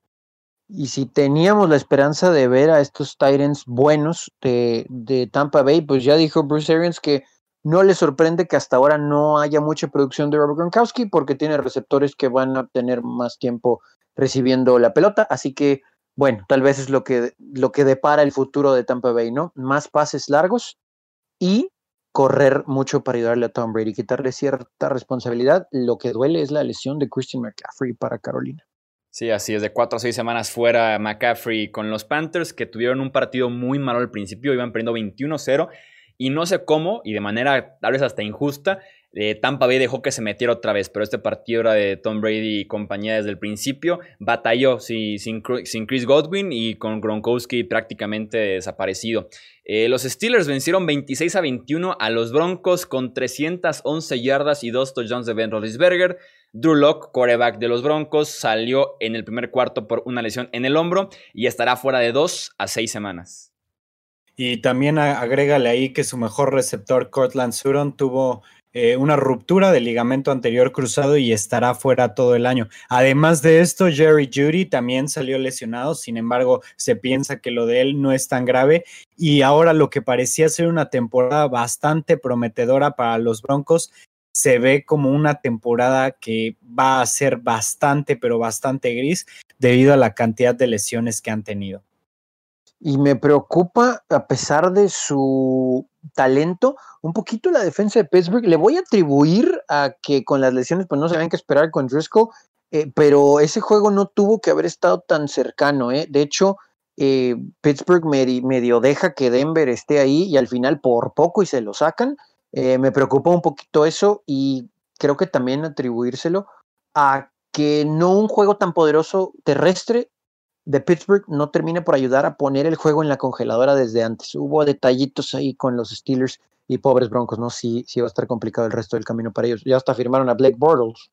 Y si teníamos la esperanza de ver a estos Titans buenos de, de, Tampa Bay, pues ya dijo Bruce Arians que no le sorprende que hasta ahora no haya mucha producción de Robert Gronkowski porque tiene receptores que van a tener más tiempo recibiendo la pelota. Así que, bueno, tal vez es lo que, lo que depara el futuro de Tampa Bay, ¿no? Más pases largos y correr mucho para ayudarle a Tom Brady, quitarle cierta responsabilidad. Lo que duele es la lesión de Christian McCaffrey para Carolina. Sí, así es, de cuatro a seis semanas fuera McCaffrey con los Panthers, que tuvieron un partido muy malo al principio, iban perdiendo 21-0, y no sé cómo, y de manera tal vez hasta injusta, eh, Tampa Bay dejó que se metiera otra vez, pero este partido era de Tom Brady y compañía desde el principio. Batalló sin, sin, Chris Godwin y con Gronkowski prácticamente desaparecido. Eh, los Steelers vencieron 26 a 21 a los Broncos con 311 yardas y dos touchdowns de Ben Roethlisberger. Drew Locke, quarterback de los Broncos, salió en el primer cuarto por una lesión en el hombro y estará fuera de dos a seis semanas. Y también agrégale ahí que su mejor receptor, Cortland Sutton, tuvo eh, una ruptura del ligamento anterior cruzado y estará fuera todo el año. Además de esto, Jerry Judy también salió lesionado, sin embargo, se piensa que lo de él no es tan grave y ahora lo que parecía ser una temporada bastante prometedora para los Broncos se ve como una temporada que va a ser bastante, pero bastante gris debido a la cantidad de lesiones que han tenido. Y me preocupa, a pesar de su talento, un poquito la defensa de Pittsburgh. Le voy a atribuir a que con las lesiones pues no se que esperar con Driscoll, eh, pero ese juego no tuvo que haber estado tan cercano. Eh. De hecho, eh, Pittsburgh medio deja que Denver esté ahí y al final por poco y se lo sacan. Eh, me preocupa un poquito eso y creo que también atribuírselo a que no un juego tan poderoso terrestre de Pittsburgh no termine por ayudar a poner el juego en la congeladora desde antes. Hubo detallitos ahí con los Steelers y pobres Broncos, ¿no? Sí, sí va a estar complicado el resto del camino para ellos. Ya hasta firmaron a Blake Bortles.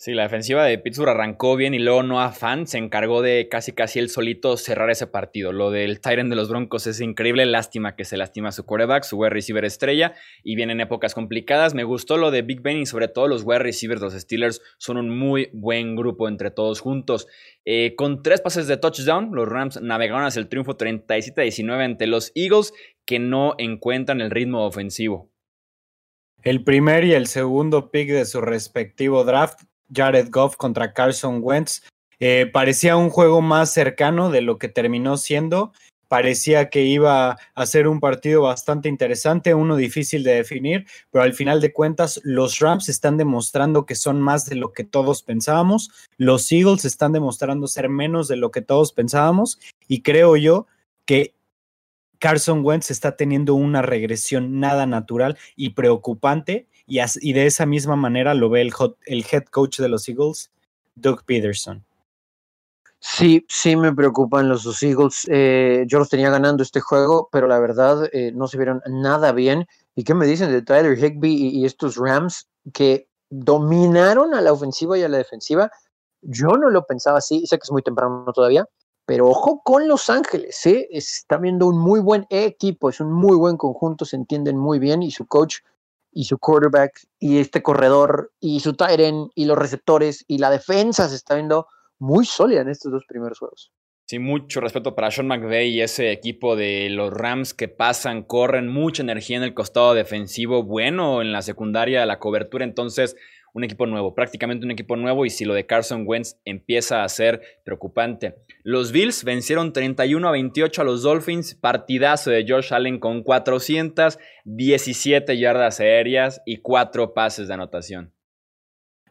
Sí, la defensiva de Pittsburgh arrancó bien y luego Noah Fan se encargó de casi casi él solito cerrar ese partido. Lo del Tyrant de los Broncos es increíble, lástima que se lastima su quarterback, su wide receiver estrella y vienen épocas complicadas. Me gustó lo de Big Ben y sobre todo los wide receivers los Steelers son un muy buen grupo entre todos juntos. Eh, con tres pases de touchdown, los Rams navegaron hacia el triunfo 37-19 ante los Eagles que no encuentran el ritmo ofensivo. El primer y el segundo pick de su respectivo draft Jared Goff contra Carson Wentz. Eh, parecía un juego más cercano de lo que terminó siendo. Parecía que iba a ser un partido bastante interesante, uno difícil de definir, pero al final de cuentas los Rams están demostrando que son más de lo que todos pensábamos, los Eagles están demostrando ser menos de lo que todos pensábamos y creo yo que Carson Wentz está teniendo una regresión nada natural y preocupante y, de esa misma manera lo ve el, head coach de los Eagles, Doug Peterson. Sí, sí me preocupan los Eagles. Eh, yo los tenía ganando este juego, pero la verdad eh, no se vieron nada bien. ¿Y qué me dicen de Tyler Higby y, estos Rams que dominaron a la ofensiva y a la defensiva? Yo no lo pensaba así, sé que es muy temprano todavía, pero ojo con Los Ángeles, ¿eh? está viendo un muy buen equipo, es un muy buen conjunto, se entienden muy bien y su coach y su quarterback y este corredor y su tight y los receptores y la defensa se está viendo muy sólida en estos dos primeros juegos. Sí, mucho respeto para Sean McVay y ese equipo de los Rams que pasan, corren, mucha energía en el costado defensivo, bueno en la secundaria, la cobertura, entonces un equipo nuevo, prácticamente un equipo nuevo y si lo de Carson Wentz empieza a ser preocupante. Los Bills vencieron 31 a 28 a los Dolphins, partidazo de Josh Allen con 417 yardas aéreas y 4 pases de anotación.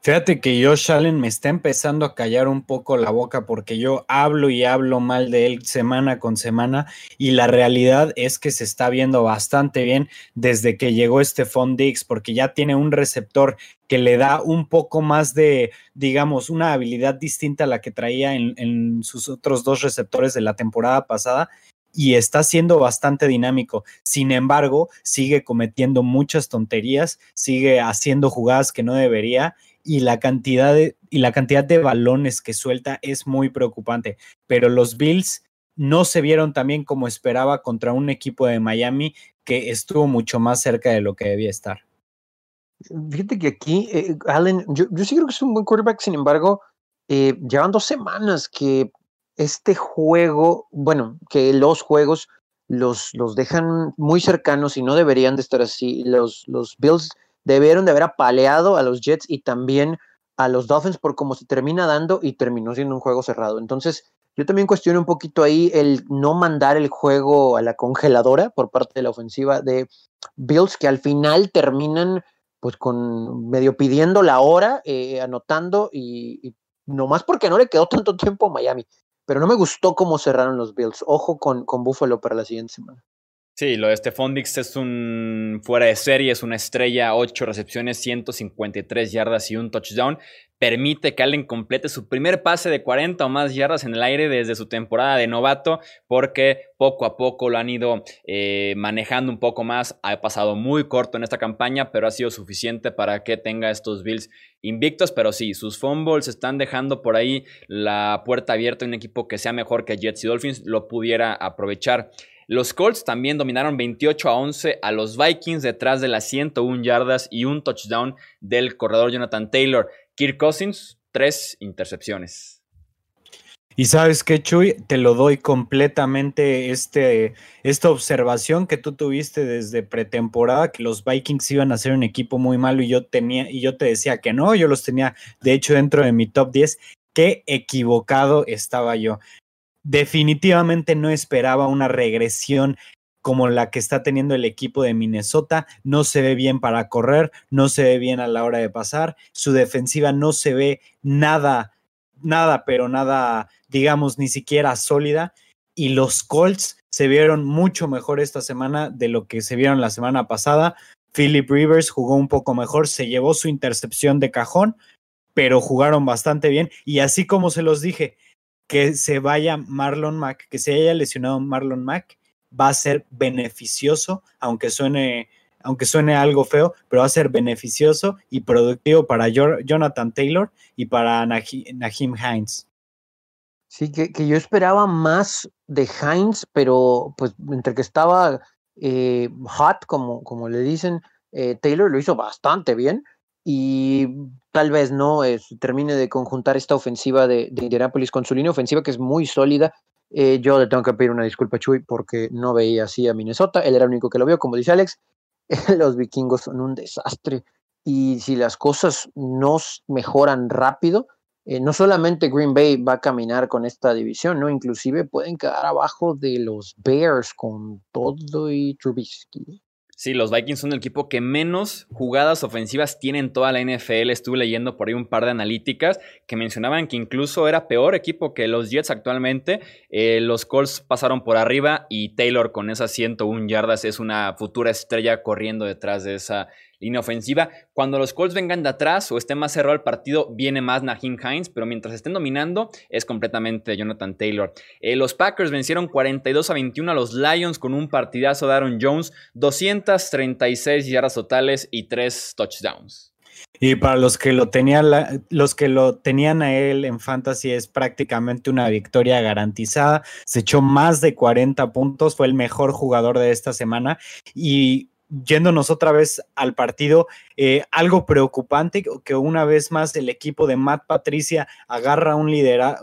Fíjate que Josh Allen me está empezando a callar un poco la boca porque yo hablo y hablo mal de él semana con semana y la realidad es que se está viendo bastante bien desde que llegó este Dix porque ya tiene un receptor que le da un poco más de, digamos, una habilidad distinta a la que traía en, en sus otros dos receptores de la temporada pasada y está siendo bastante dinámico. Sin embargo, sigue cometiendo muchas tonterías, sigue haciendo jugadas que no debería y la cantidad de, y la cantidad de balones que suelta es muy preocupante. Pero los Bills no se vieron también como esperaba contra un equipo de Miami que estuvo mucho más cerca de lo que debía estar. Fíjate que aquí, eh, Allen, yo, sí creo que es un buen quarterback, sin embargo, eh, llevan dos semanas que este juego, bueno, que los juegos los, los dejan muy cercanos y no deberían de estar así. Los, los Bills debieron de haber apaleado a los Jets y también a los Dolphins por cómo se termina dando y terminó siendo un juego cerrado. Entonces, yo también cuestiono un poquito ahí el no mandar el juego a la congeladora por parte de la ofensiva de Bills, que al final terminan pues con medio pidiendo la hora, eh, anotando y, y nomás porque no le quedó tanto tiempo a Miami. Pero no me gustó cómo cerraron los Bills. Ojo con, con Buffalo para la siguiente semana. Sí, lo de Stephon Dix es un fuera de serie, es una estrella, 8 recepciones, 153 yardas y un touchdown. Permite que Allen complete su primer pase de 40 o más yardas en el aire desde su temporada de novato, porque poco a poco lo han ido eh, manejando un poco más. Ha pasado muy corto en esta campaña, pero ha sido suficiente para que tenga estos Bills invictos. Pero sí, sus fumbles están dejando por ahí la puerta abierta a un equipo que sea mejor que Jets y Dolphins, lo pudiera aprovechar. Los Colts también dominaron 28 a 11 a los Vikings detrás de las 101 yardas y un touchdown del corredor Jonathan Taylor. Kirk Cousins, tres intercepciones. Y sabes qué, Chuy, te lo doy completamente este, esta observación que tú tuviste desde pretemporada, que los Vikings iban a ser un equipo muy malo y yo tenía, y yo te decía que no, yo los tenía de hecho dentro de mi top 10. Qué equivocado estaba yo definitivamente no esperaba una regresión como la que está teniendo el equipo de Minnesota. No se ve bien para correr, no se ve bien a la hora de pasar. Su defensiva no se ve nada, nada, pero nada, digamos, ni siquiera sólida. Y los Colts se vieron mucho mejor esta semana de lo que se vieron la semana pasada. Philip Rivers jugó un poco mejor, se llevó su intercepción de cajón, pero jugaron bastante bien. Y así como se los dije, que se vaya Marlon Mack, que se haya lesionado Marlon Mack, va a ser beneficioso, aunque suene, aunque suene algo feo, pero va a ser beneficioso y productivo para Jonathan Taylor y para Nahim Hines. Sí, que, yo esperaba más de Hines, pero pues entre que estaba eh, hot, como, como le dicen, eh, Taylor lo hizo bastante bien y tal vez no termine de conjuntar esta ofensiva de, de, Indianapolis con su línea ofensiva que es muy sólida. Eh, yo le tengo que pedir una disculpa a Chuy porque no veía así a Minnesota, él era el único que lo vio, como dice Alex, *laughs* los vikingos son un desastre. Y si las cosas no mejoran rápido, eh, no solamente Green Bay va a caminar con esta división, no, inclusive pueden quedar abajo de los Bears con todo y Trubisky. Sí, los Vikings son el equipo que menos jugadas ofensivas tiene en toda la NFL. Estuve leyendo por ahí un par de analíticas que mencionaban que incluso era peor equipo que los Jets actualmente. Eh, los Colts pasaron por arriba y Taylor con esas 101 yardas es una futura estrella corriendo detrás de esa línea ofensiva. Cuando los Colts vengan de atrás o esté más cerrado el partido, viene más Nahim Hines, pero mientras estén dominando, es completamente Jonathan Taylor. Eh, los Packers vencieron 42 a 21 a los Lions con un partidazo de Aaron Jones, 236 yardas totales y 3 touchdowns. Y para los que lo tenían, los que lo tenían a él en fantasy es prácticamente una victoria garantizada. Se echó más de 40 puntos, fue el mejor jugador de esta semana y yéndonos otra vez al partido, eh, algo preocupante que una vez más el equipo de Matt Patricia agarra un,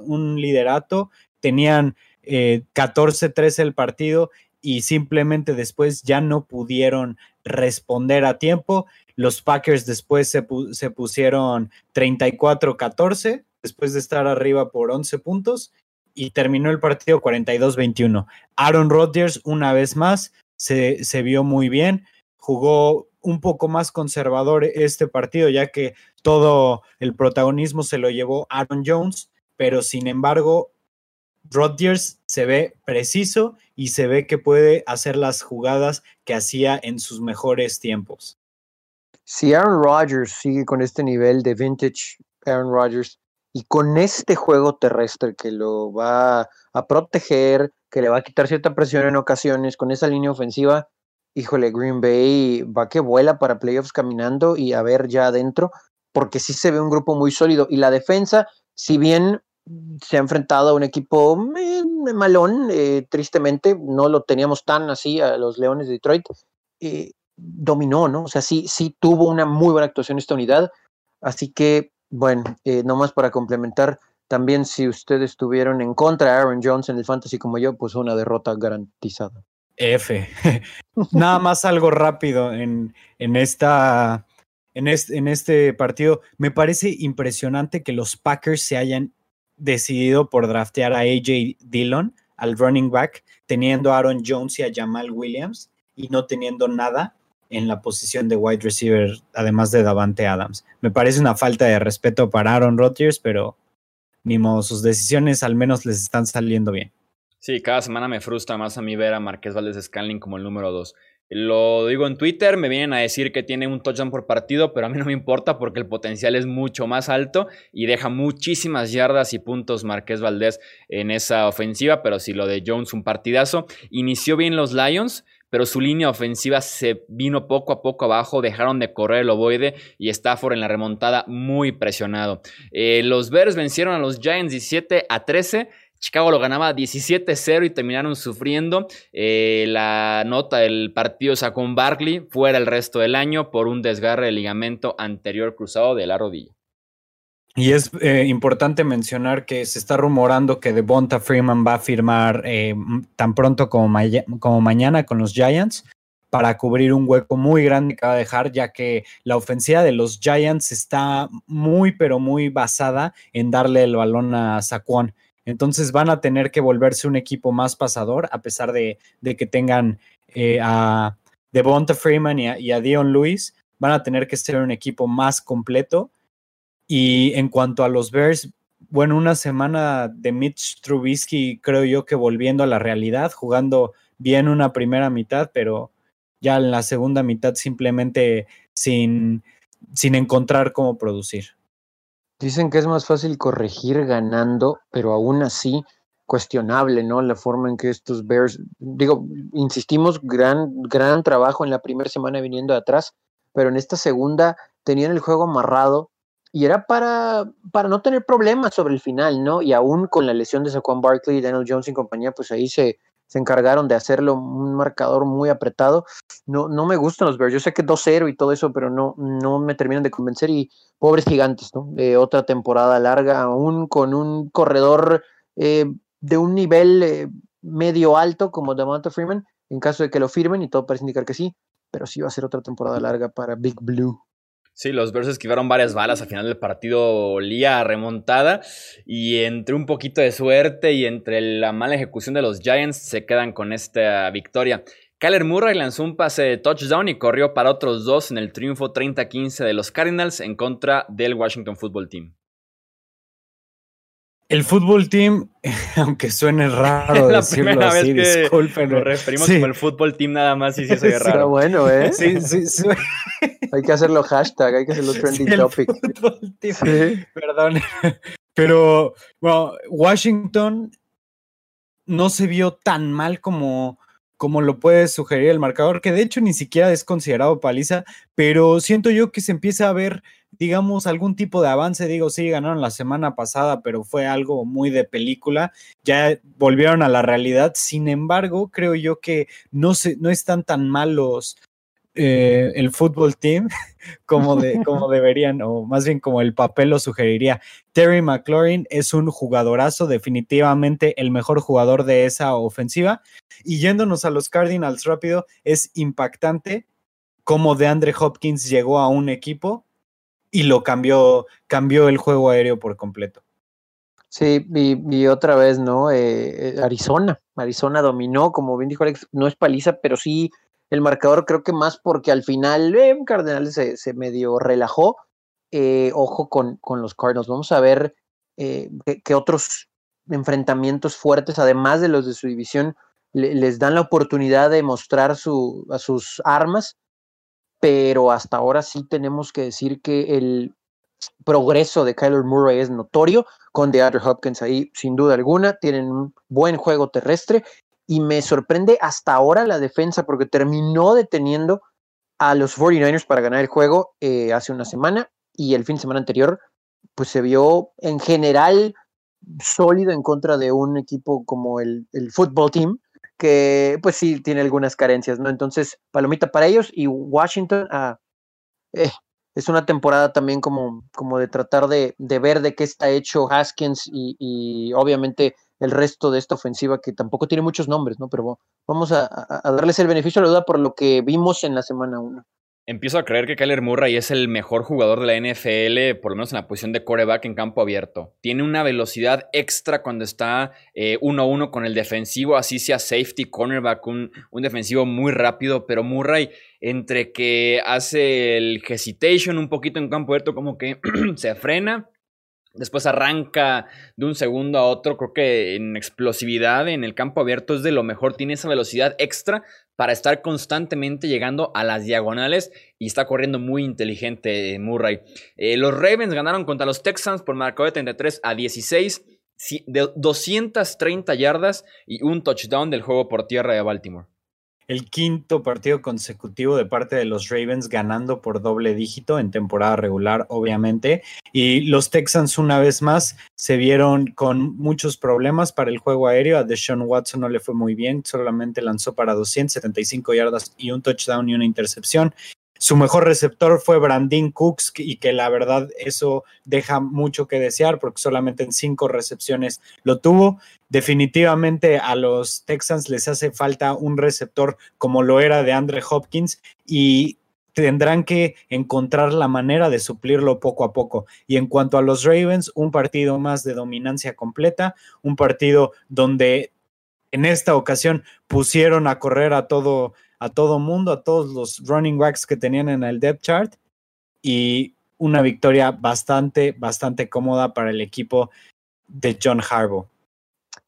un liderato, tenían 14-13 eh, el partido y simplemente después ya no pudieron responder a tiempo. Los Packers después se, se pusieron 34-14 después de estar arriba por 11 puntos y terminó el partido 42-21. Aaron Rodgers una vez más se, se vio muy bien, jugó un poco más conservador este partido, ya que todo el protagonismo se lo llevó Aaron Jones, pero sin embargo, Rodgers se ve preciso y se ve que puede hacer las jugadas que hacía en sus mejores tiempos. Si Aaron Rodgers sigue con este nivel de vintage Aaron Rodgers y con este juego terrestre que lo va a proteger, que le va a quitar cierta presión en ocasiones, con esa línea ofensiva, híjole, Green Bay va que vuela para playoffs caminando y a ver ya adentro, porque sí se ve un grupo muy sólido. Y la defensa, si bien se ha enfrentado a un equipo eh, malón, eh, tristemente, no lo teníamos tan así a los Leones de Detroit, eh, dominó, ¿no? O sea, sí, sí tuvo una muy buena actuación esta unidad. Así que, bueno, nomás para complementar, también si ustedes estuvieron en contra de Aaron Jones en el fantasy como yo, pues una derrota garantizada. F. *laughs* Nada más algo rápido en, en esta. En este, este partido, me parece impresionante que los Packers se hayan decidido por draftear a AJ Dillon, al running back, teniendo a Aaron Jones y a Jamal Williams y no teniendo nada en la posición de wide receiver, además de Davante Adams. Me parece una falta de respeto para Aaron Rodgers, pero ni modo, sus decisiones al menos les están saliendo bien. Sí, cada semana me frustra más a mí ver a Marqués Valdés Scanling como el número 2. Lo digo en Twitter, me vienen a decir que tiene un touchdown por partido, pero a mí no me importa porque el potencial es mucho más alto y deja muchísimas yardas y puntos Marqués Valdés en esa ofensiva, pero si lo de Jones un partidazo. Inició bien los Lions, pero su línea ofensiva se vino poco a poco abajo, dejaron de correr el ovoide y Stafford en la remontada muy presionado. Eh, los Bears vencieron a los Giants 17 a 13 Chicago lo ganaba 17-0 y terminaron sufriendo. Eh, la nota del partido sacó un Barkley fuera el resto del año por un desgarre del ligamento anterior cruzado de la rodilla. Y es eh, importante mencionar que se está rumorando que Devonta Freeman va a firmar eh, tan pronto como, como, mañana con los Giants para cubrir un hueco muy grande que va a dejar, ya que la ofensiva de los Giants está muy, pero muy basada en darle el balón a Saquon. Entonces van a tener que volverse un equipo más pasador, a pesar de, que tengan eh, a Devonta Freeman y a, Dion Lewis, van a tener que ser un equipo más completo. Y en cuanto a los Bears, bueno, una semana de Mitch Trubisky, creo yo que volviendo a la realidad, jugando bien una primera mitad, pero ya en la segunda mitad simplemente sin, sin encontrar cómo producir. Dicen que es más fácil corregir ganando, pero aún así cuestionable, ¿no? La forma en que estos Bears, digo, insistimos, gran, gran trabajo en la primera semana viniendo de atrás, pero en esta segunda tenían el juego amarrado y era para, para no tener problemas sobre el final, ¿no? Y aún con la lesión de Saquon Barkley Daniel Jones y compañía, pues ahí se, se encargaron de hacerlo un marcador muy apretado. No, no me gustan los Bears. Yo sé que 2-0 y todo eso, pero no, no me terminan de convencer. Y pobres gigantes, ¿no? De otra temporada larga, aún con un corredor eh, de un nivel eh, medio alto como Damanta Freeman, en caso de que lo firmen, y todo parece indicar que sí, pero sí va a ser otra temporada larga para Big Blue. Sí, los Bears esquivaron varias balas al final del partido, olía remontada y entre un poquito de suerte y entre la mala ejecución de los Giants se quedan con esta victoria. Kyler Murray lanzó un pase de touchdown y corrió para otros dos en el triunfo 30-15 de los Cardinals en contra del Washington Football Team. El fútbol team, *laughs* aunque suene raro *laughs* la decirlo primera así, vez que disculpen. Nos referimos como el fútbol team nada más y sí se ve raro. Está bueno, ¿eh? *laughs* Sí, sí, sí. Hay que hacerlo hashtag, hay que hacerlo trending Sí, el topic. fútbol team. Sí. Perdón. Pero, bueno, Washington no se vio tan mal como, como lo puede sugerir el marcador, que de hecho ni siquiera es considerado paliza, pero siento yo que se empieza a ver, digamos, algún tipo de avance. Digo, sí, ganaron la semana pasada, pero fue algo muy de película. Ya volvieron a la realidad. Sin embargo, creo yo que no, se, no están tan mal los, eh, el fútbol team *laughs* como, de, como *laughs* deberían, o más bien como el papel lo sugeriría. Terry McLaurin es un jugadorazo, definitivamente el mejor jugador de esa ofensiva. Y yéndonos a los Cardinals rápido, es impactante cómo DeAndre Hopkins llegó a un equipo y lo cambió, cambió el juego aéreo por completo. Sí, y, otra vez, ¿no? Eh, eh, Arizona, Arizona dominó, como bien dijo Alex, no es paliza, pero sí el marcador creo que más porque al final eh, Cardenal se, medio relajó. ojo con, con, los Cardinals, vamos a ver qué otros enfrentamientos fuertes, además de los de su división, les dan la oportunidad de mostrar su, a sus armas pero hasta ahora sí tenemos que decir que el progreso de Kyler Murray es notorio, con DeAndre Hopkins ahí sin duda alguna, tienen un buen juego terrestre y me sorprende hasta ahora la defensa porque terminó deteniendo a los 49ers para ganar el juego eh, hace una semana y el fin de semana anterior pues se vio en general sólido en contra de un equipo como el, el Football Team que pues sí tiene algunas carencias, ¿no? Entonces, palomita para ellos y Washington, ah, eh, es una temporada también como, como de tratar de, ver de qué está hecho Haskins y, obviamente el resto de esta ofensiva que tampoco tiene muchos nombres, ¿no? Pero vamos a, a darles el beneficio de la duda por lo que vimos en la semana 1. Empiezo a creer que Kyler Murray es el mejor jugador de la NFL, por lo menos en la posición de coreback en campo abierto. Tiene una velocidad extra cuando está eh, uno a uno con el defensivo, así sea safety, cornerback, un, un, defensivo muy rápido, pero Murray entre que hace el hesitation un poquito en campo abierto, como que *clears throat* se frena Después arranca de un segundo a otro. Creo que en explosividad en el campo abierto es de lo mejor. Tiene esa velocidad extra para estar constantemente llegando a las diagonales y está corriendo muy inteligente Murray. Eh, los Ravens ganaron contra los Texans por marcador de 33 a 16, de 230 yardas y un touchdown del juego por tierra de Baltimore el quinto partido consecutivo de parte de los Ravens ganando por doble dígito en temporada regular, obviamente. Y los Texans una vez más se vieron con muchos problemas para el juego aéreo. A Deshaun Watson no le fue muy bien, solamente lanzó para 275 yardas y un touchdown y una intercepción. Su mejor receptor fue Brandin Cooks y que la verdad eso deja mucho que desear porque solamente en cinco recepciones lo tuvo. Definitivamente a los Texans les hace falta un receptor como lo era de Andre Hopkins y tendrán que encontrar la manera de suplirlo poco a poco. Y en cuanto a los Ravens, un partido más de dominancia completa, un partido donde en esta ocasión pusieron a correr a todo a todo mundo, a todos los running backs que tenían en el depth chart y una victoria bastante, bastante cómoda para el equipo de John Harbaugh.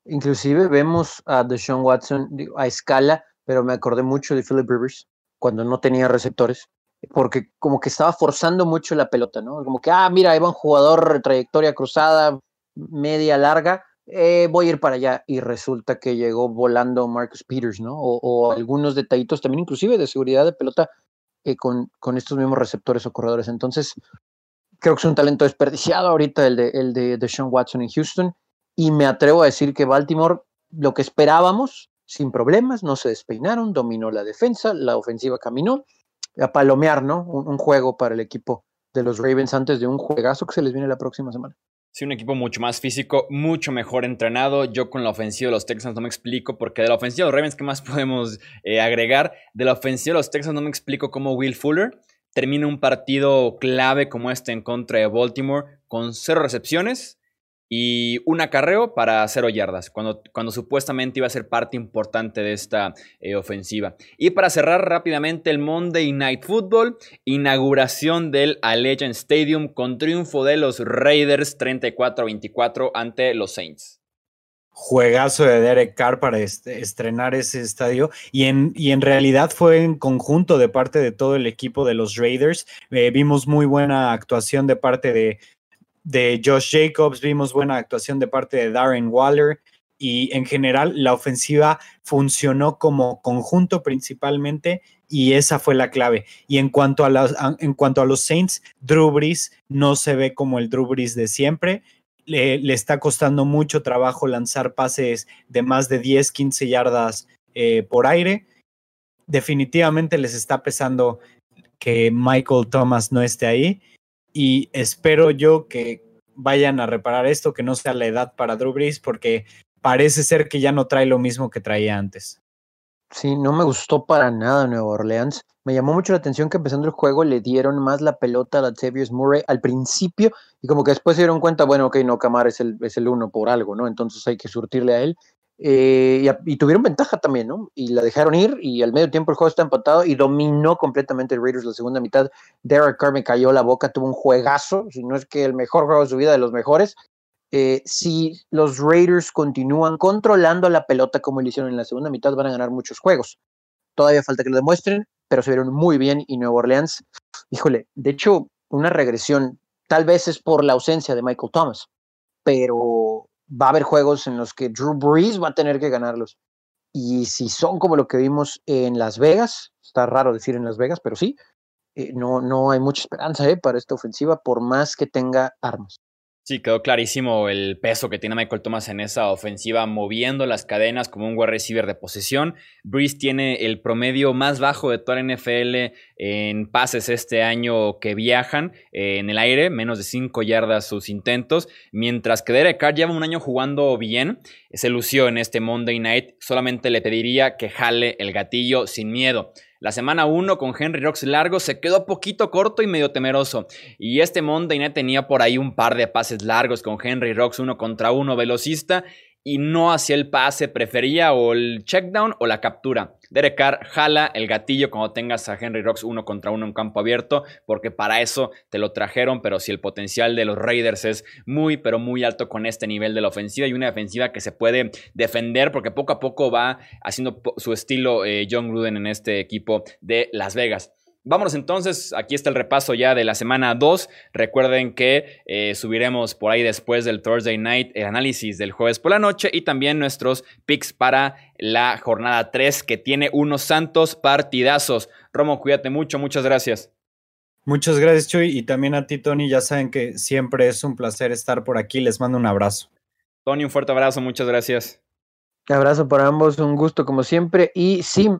Inclusive vemos a Deshaun Watson a escala, pero me acordé mucho de Philip Rivers cuando no tenía receptores, porque como que estaba forzando mucho la pelota, ¿no? Como que, ah, mira, ahí va un jugador, trayectoria cruzada, media larga, eh, voy a ir para allá y resulta que llegó volando Marcus Peters, ¿no? O, algunos detallitos también, inclusive de seguridad de pelota eh, con, con, estos mismos receptores o corredores. Entonces, creo que es un talento desperdiciado ahorita el de, el de, de Sean Watson en Houston y me atrevo a decir que Baltimore, lo que esperábamos, sin problemas, no se despeinaron, dominó la defensa, la ofensiva caminó, a palomear, ¿no? un juego para el equipo de los Ravens antes de un juegazo que se les viene la próxima semana. Sí, un equipo mucho más físico, mucho mejor entrenado. Yo con la ofensiva de los Texans no me explico, porque de la ofensiva de los Ravens, ¿qué más *laughs* podemos eh, agregar? De la ofensiva de los Texans no me explico cómo Will Fuller termina un partido clave como este en contra de Baltimore con cero recepciones, y un acarreo para cero yardas, cuando, cuando supuestamente iba a ser parte importante de esta eh, ofensiva. Y para cerrar rápidamente el Monday Night Football, inauguración del Allegiant Stadium con triunfo de los Raiders 34-24 ante los Saints. Juegazo de Derek Carr para estrenar ese estadio y en, y en realidad fue en conjunto de parte de todo el equipo de los Raiders. Eh, vimos muy buena actuación de parte de, de Josh Jacobs, vimos buena actuación de parte de Darren Waller y en general la ofensiva funcionó como conjunto principalmente y esa fue la clave. Y en cuanto a, los, en cuanto a los Saints, Drew Brees no se ve como el Drew Brees de siempre. Le, está costando mucho trabajo lanzar pases de más de 10, 15 yardas eh, por aire definitivamente les está pesando que Michael Thomas no esté ahí y espero yo que vayan a reparar esto, que no sea la edad para Drew Brees, porque parece ser que ya no trae lo mismo que traía antes. Sí, no me gustó para nada Nueva Orleans. Me llamó mucho la atención que empezando el juego le dieron más la pelota a Latavius Murray al principio y como que después se dieron cuenta, bueno, ok, no, Camar es el, es el uno por algo, ¿no? Entonces hay que surtirle a él. Eh, y, tuvieron ventaja también, ¿no? Y la dejaron ir y al medio tiempo el juego está empatado y dominó completamente el Raiders la segunda mitad. Derek Carr me cayó la boca, tuvo un juegazo, si no es que el mejor juego de su vida, de los mejores. Eh, si los Raiders continúan controlando la pelota como lo hicieron en la segunda mitad, van a ganar muchos juegos. Todavía falta que lo demuestren, pero se vieron muy bien y Nueva Orleans, híjole, de hecho, una regresión, tal vez es por la ausencia de Michael Thomas, pero va a haber juegos en los que Drew Brees va a tener que ganarlos. Y si son como lo que vimos en Las Vegas, está raro decir en Las Vegas, pero sí, eh, no, no hay mucha esperanza eh, para esta ofensiva, por más que tenga armas. Sí, quedó clarísimo el peso que tiene Michael Thomas en esa ofensiva, moviendo las cadenas como un wide receiver de posesión. Breeze tiene el promedio más bajo de toda la NFL en pases este año que viajan eh, en el aire, menos de 5 yardas sus intentos, mientras que Derek Carr lleva un año jugando bien, se lució en este Monday Night, solamente le pediría que jale el gatillo sin miedo. La semana 1 con Henry Rocks largo se quedó poquito corto y medio temeroso. Y este Monday tenía por ahí un par de pases largos con Henry Rocks uno contra uno velocista y no hacía el pase, prefería o el checkdown o la captura. Derek Carr jala el gatillo cuando tengas a Henry Rocks uno contra uno en campo abierto, porque para eso te lo trajeron, pero si el potencial de los Raiders es muy, pero muy alto con este nivel de la ofensiva y una defensiva que se puede defender, porque poco a poco va haciendo su estilo eh, John Gruden en este equipo de Las Vegas. Vámonos entonces, aquí está el repaso ya de la semana 2. Recuerden que eh, subiremos por ahí después del Thursday Night el análisis del jueves por la noche y también nuestros picks para la jornada 3 que tiene unos santos partidazos. Romo, cuídate mucho, muchas gracias. Muchas gracias, Chuy, y también a ti, Tony. Ya saben que siempre es un placer estar por aquí. Les mando un abrazo. Tony, un fuerte abrazo, muchas gracias. Abrazo para ambos, un gusto como siempre. Y sí,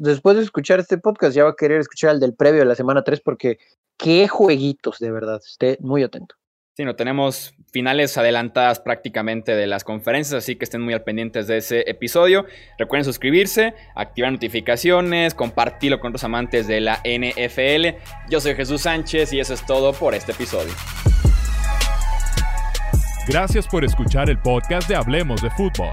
después de escuchar este podcast, ya va a querer escuchar el del previo de la semana 3 porque qué jueguitos, de verdad. Esté muy atento. Sí, no tenemos finales adelantadas prácticamente de las conferencias, así que estén muy al pendientes de ese episodio. Recuerden suscribirse, activar notificaciones, compartirlo con otros amantes de la NFL. Yo soy Jesús Sánchez y eso es todo por este episodio. Gracias por escuchar el podcast de Hablemos de Fútbol.